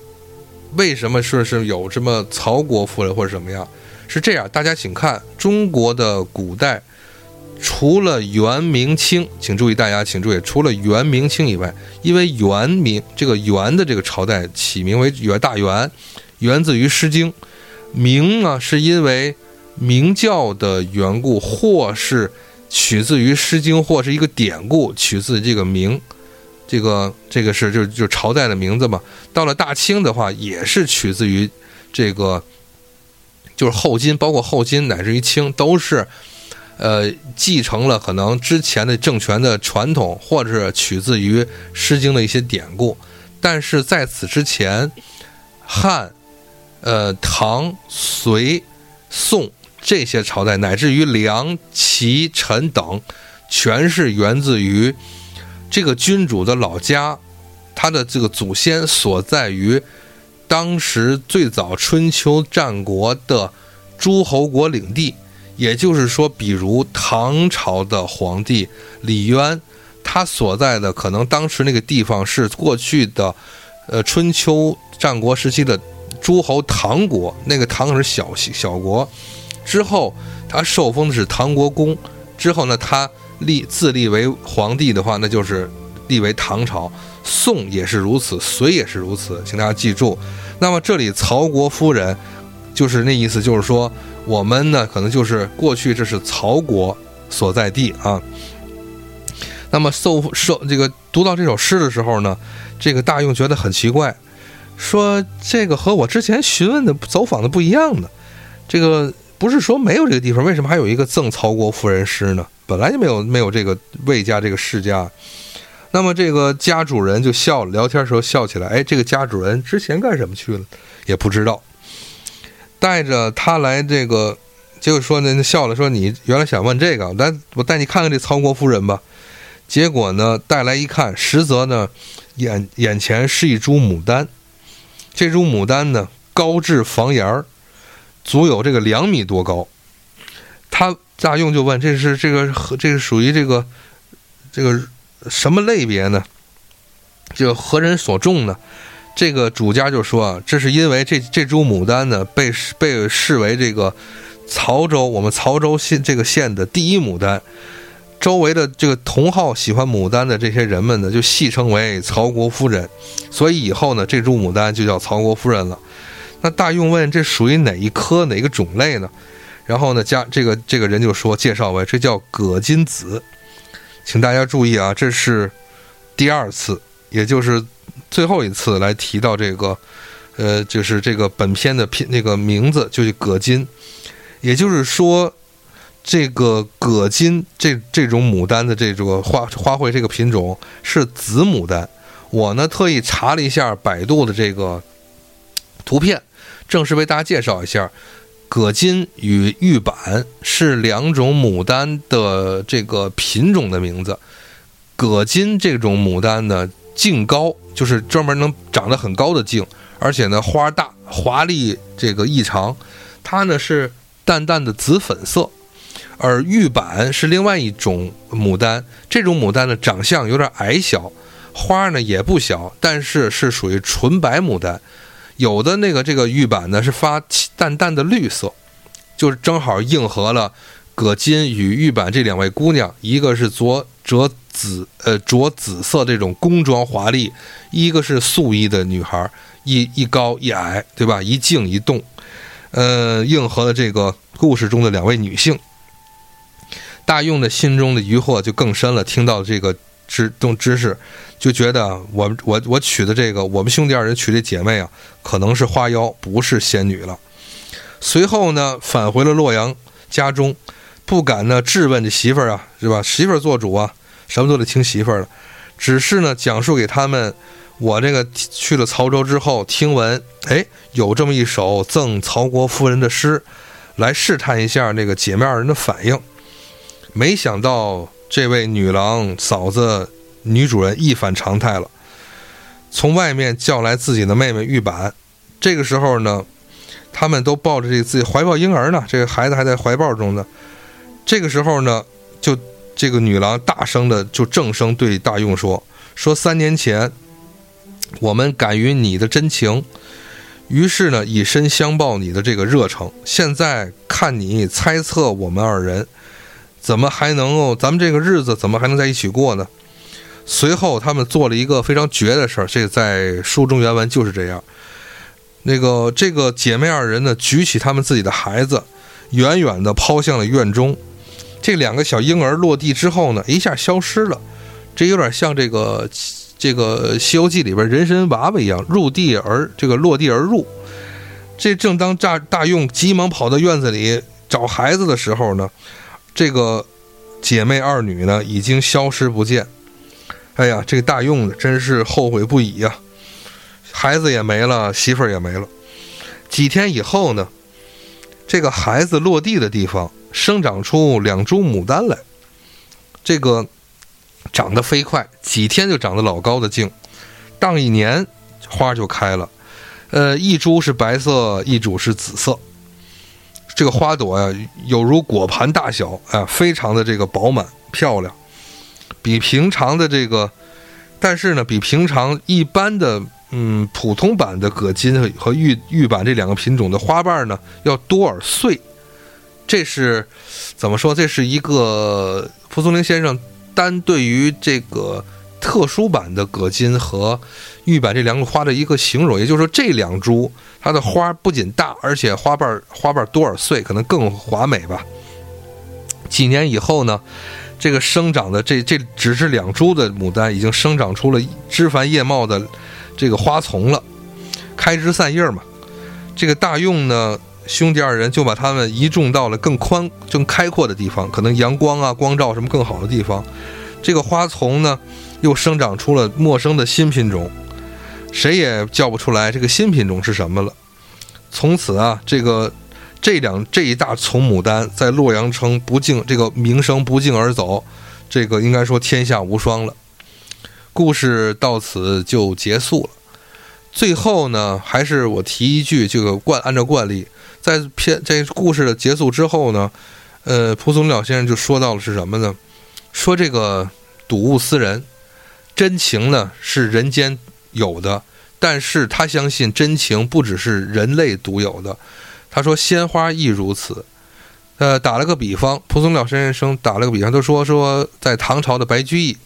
为什么说是有这么曹国夫人或者什么样？是这样，大家请看中国的古代。除了元、明、清，请注意，大家请注意，除了元、明、清以外，因为元、明这个元的这个朝代起名为元大元，源自于《诗经》，明呢，是因为明教的缘故，或是取自于《诗经》，或是一个典故，取自这个明。这个这个是就就朝代的名字嘛。到了大清的话，也是取自于这个，就是后金，包括后金乃至于清，都是呃继承了可能之前的政权的传统，或者是取自于《诗经》的一些典故。但是在此之前，汉、呃唐、隋、宋这些朝代，乃至于梁、齐、陈等，全是源自于。这个君主的老家，他的这个祖先所在于当时最早春秋战国的诸侯国领地，也就是说，比如唐朝的皇帝李渊，他所在的可能当时那个地方是过去的，呃，春秋战国时期的诸侯唐国，那个唐是小小国，之后他受封的是唐国公，之后呢，他。立自立为皇帝的话，那就是立为唐朝。宋也是如此，隋也是如此，请大家记住。那么这里曹国夫人，就是那意思，就是说我们呢，可能就是过去这是曹国所在地啊。那么受受这个读到这首诗的时候呢，这个大用觉得很奇怪，说这个和我之前询问的走访的不一样的，这个不是说没有这个地方，为什么还有一个赠曹国夫人诗呢？本来就没有没有这个魏家这个世家，那么这个家主人就笑了，聊天时候笑起来。哎，这个家主人之前干什么去了？也不知道。带着他来这个，结果说呢，笑了说：“你原来想问这个，来我带你看看这曹国夫人吧。”结果呢，带来一看，实则呢，眼眼前是一株牡丹。这株牡丹呢，高至房檐儿，足有这个两米多高。他。大用就问：“这是这个和这个属于这个这个什么类别呢？就何人所种呢？”这个主家就说：“啊，这是因为这这株牡丹呢，被被视为这个曹州我们曹州县这个县的第一牡丹。周围的这个同好喜欢牡丹的这些人们呢，就戏称为曹国夫人。所以以后呢，这株牡丹就叫曹国夫人了。那大用问：这属于哪一科哪个种类呢？”然后呢，加这个这个人就说介绍为这叫葛金子，请大家注意啊，这是第二次，也就是最后一次来提到这个，呃，就是这个本片的品那个名字就是葛金，也就是说，这个葛金这这种牡丹的这个花花卉这个品种是紫牡丹，我呢特意查了一下百度的这个图片，正式为大家介绍一下。葛金与玉板是两种牡丹的这个品种的名字。葛金这种牡丹呢，茎高，就是专门能长得很高的茎，而且呢花大、华丽，这个异常。它呢是淡淡的紫粉色，而玉板是另外一种牡丹。这种牡丹呢长相有点矮小，花呢也不小，但是是属于纯白牡丹。有的那个这个玉板呢是发淡淡的绿色，就是正好应和了葛金与玉板这两位姑娘，一个是左着紫呃着紫色这种宫装华丽，一个是素衣的女孩，一一高一矮，对吧？一静一动，呃，应和了这个故事中的两位女性。大用的心中的疑惑就更深了，听到这个知动知识。就觉得我我我娶的这个我们兄弟二人娶的姐妹啊，可能是花妖，不是仙女了。随后呢，返回了洛阳家中，不敢呢质问这媳妇儿啊，是吧？媳妇儿做主啊，什么都得听媳妇儿的。只是呢，讲述给他们，我这个去了曹州之后，听闻，哎，有这么一首赠曹国夫人的诗，来试探一下那个姐妹二人的反应。没想到这位女郎嫂子。女主人一反常态了，从外面叫来自己的妹妹玉板。这个时候呢，他们都抱着这自己怀抱婴儿呢，这个孩子还在怀抱中呢。这个时候呢，就这个女郎大声的就正声对大用说：“说三年前我们感于你的真情，于是呢以身相报你的这个热诚。现在看你猜测我们二人，怎么还能够咱们这个日子怎么还能在一起过呢？”随后，他们做了一个非常绝的事儿，这个在书中原文就是这样。那个这个姐妹二人呢，举起他们自己的孩子，远远地抛向了院中。这两个小婴儿落地之后呢，一下消失了。这有点像这个这个《西游记》里边人参娃娃一样，入地而这个落地而入。这正当大大用急忙跑到院子里找孩子的时候呢，这个姐妹二女呢已经消失不见。哎呀，这个大用真是后悔不已呀！孩子也没了，媳妇儿也没了。几天以后呢，这个孩子落地的地方生长出两株牡丹来，这个长得飞快，几天就长得老高的茎，当一年花就开了。呃，一株是白色，一株是紫色。这个花朵呀，有如果盘大小啊，非常的这个饱满漂亮，比平常的这个，但是呢，比平常一般的嗯普通版的葛金和玉玉版这两个品种的花瓣呢要多而碎。这是怎么说？这是一个蒲松龄先生单对于这个。特殊版的葛金和玉版这两种花的一个形容，也就是说，这两株它的花不仅大，而且花瓣花瓣多而碎，可能更华美吧。几年以后呢，这个生长的这这只是两株的牡丹，已经生长出了枝繁叶茂的这个花丛了，开枝散叶嘛。这个大用呢，兄弟二人就把它们移种到了更宽、更开阔的地方，可能阳光啊、光照什么更好的地方。这个花丛呢。又生长出了陌生的新品种，谁也叫不出来这个新品种是什么了。从此啊，这个这两这一大丛牡丹在洛阳城不胫这个名声不胫而走，这个应该说天下无双了。故事到此就结束了。最后呢，还是我提一句，这个惯按照惯例，在片在故事的结束之后呢，呃，蒲松龄先生就说到了是什么呢？说这个睹物思人。真情呢是人间有的，但是他相信真情不只是人类独有的。他说鲜花亦如此。呃，打了个比方，蒲松龄先生打了个比方，他说说在唐朝的白居易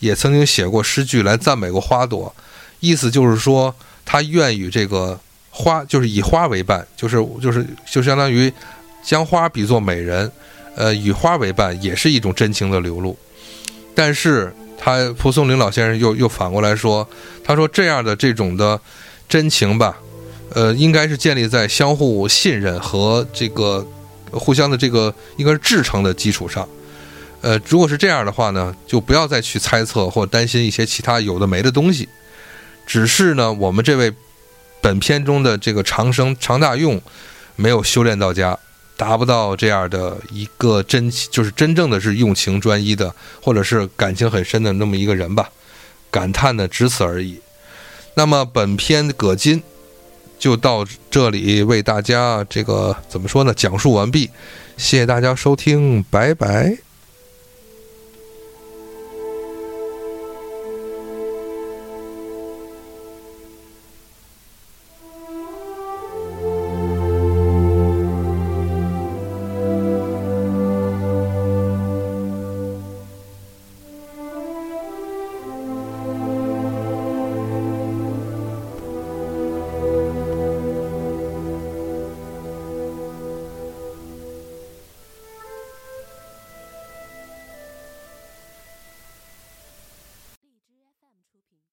也曾经写过诗句来赞美过花朵，意思就是说他愿与这个花，就是以花为伴，就是就是就相当于将花比作美人，呃，以花为伴也是一种真情的流露，但是。他蒲松龄老先生又又反过来说，他说这样的这种的真情吧，呃，应该是建立在相互信任和这个互相的这个应该是至诚的基础上。呃，如果是这样的话呢，就不要再去猜测或担心一些其他有的没的东西。只是呢，我们这位本片中的这个长生常大用没有修炼到家。达不到这样的一个真，就是真正的是用情专一的，或者是感情很深的那么一个人吧，感叹的只此而已。那么本片葛金就到这里为大家这个怎么说呢？讲述完毕，谢谢大家收听，拜拜。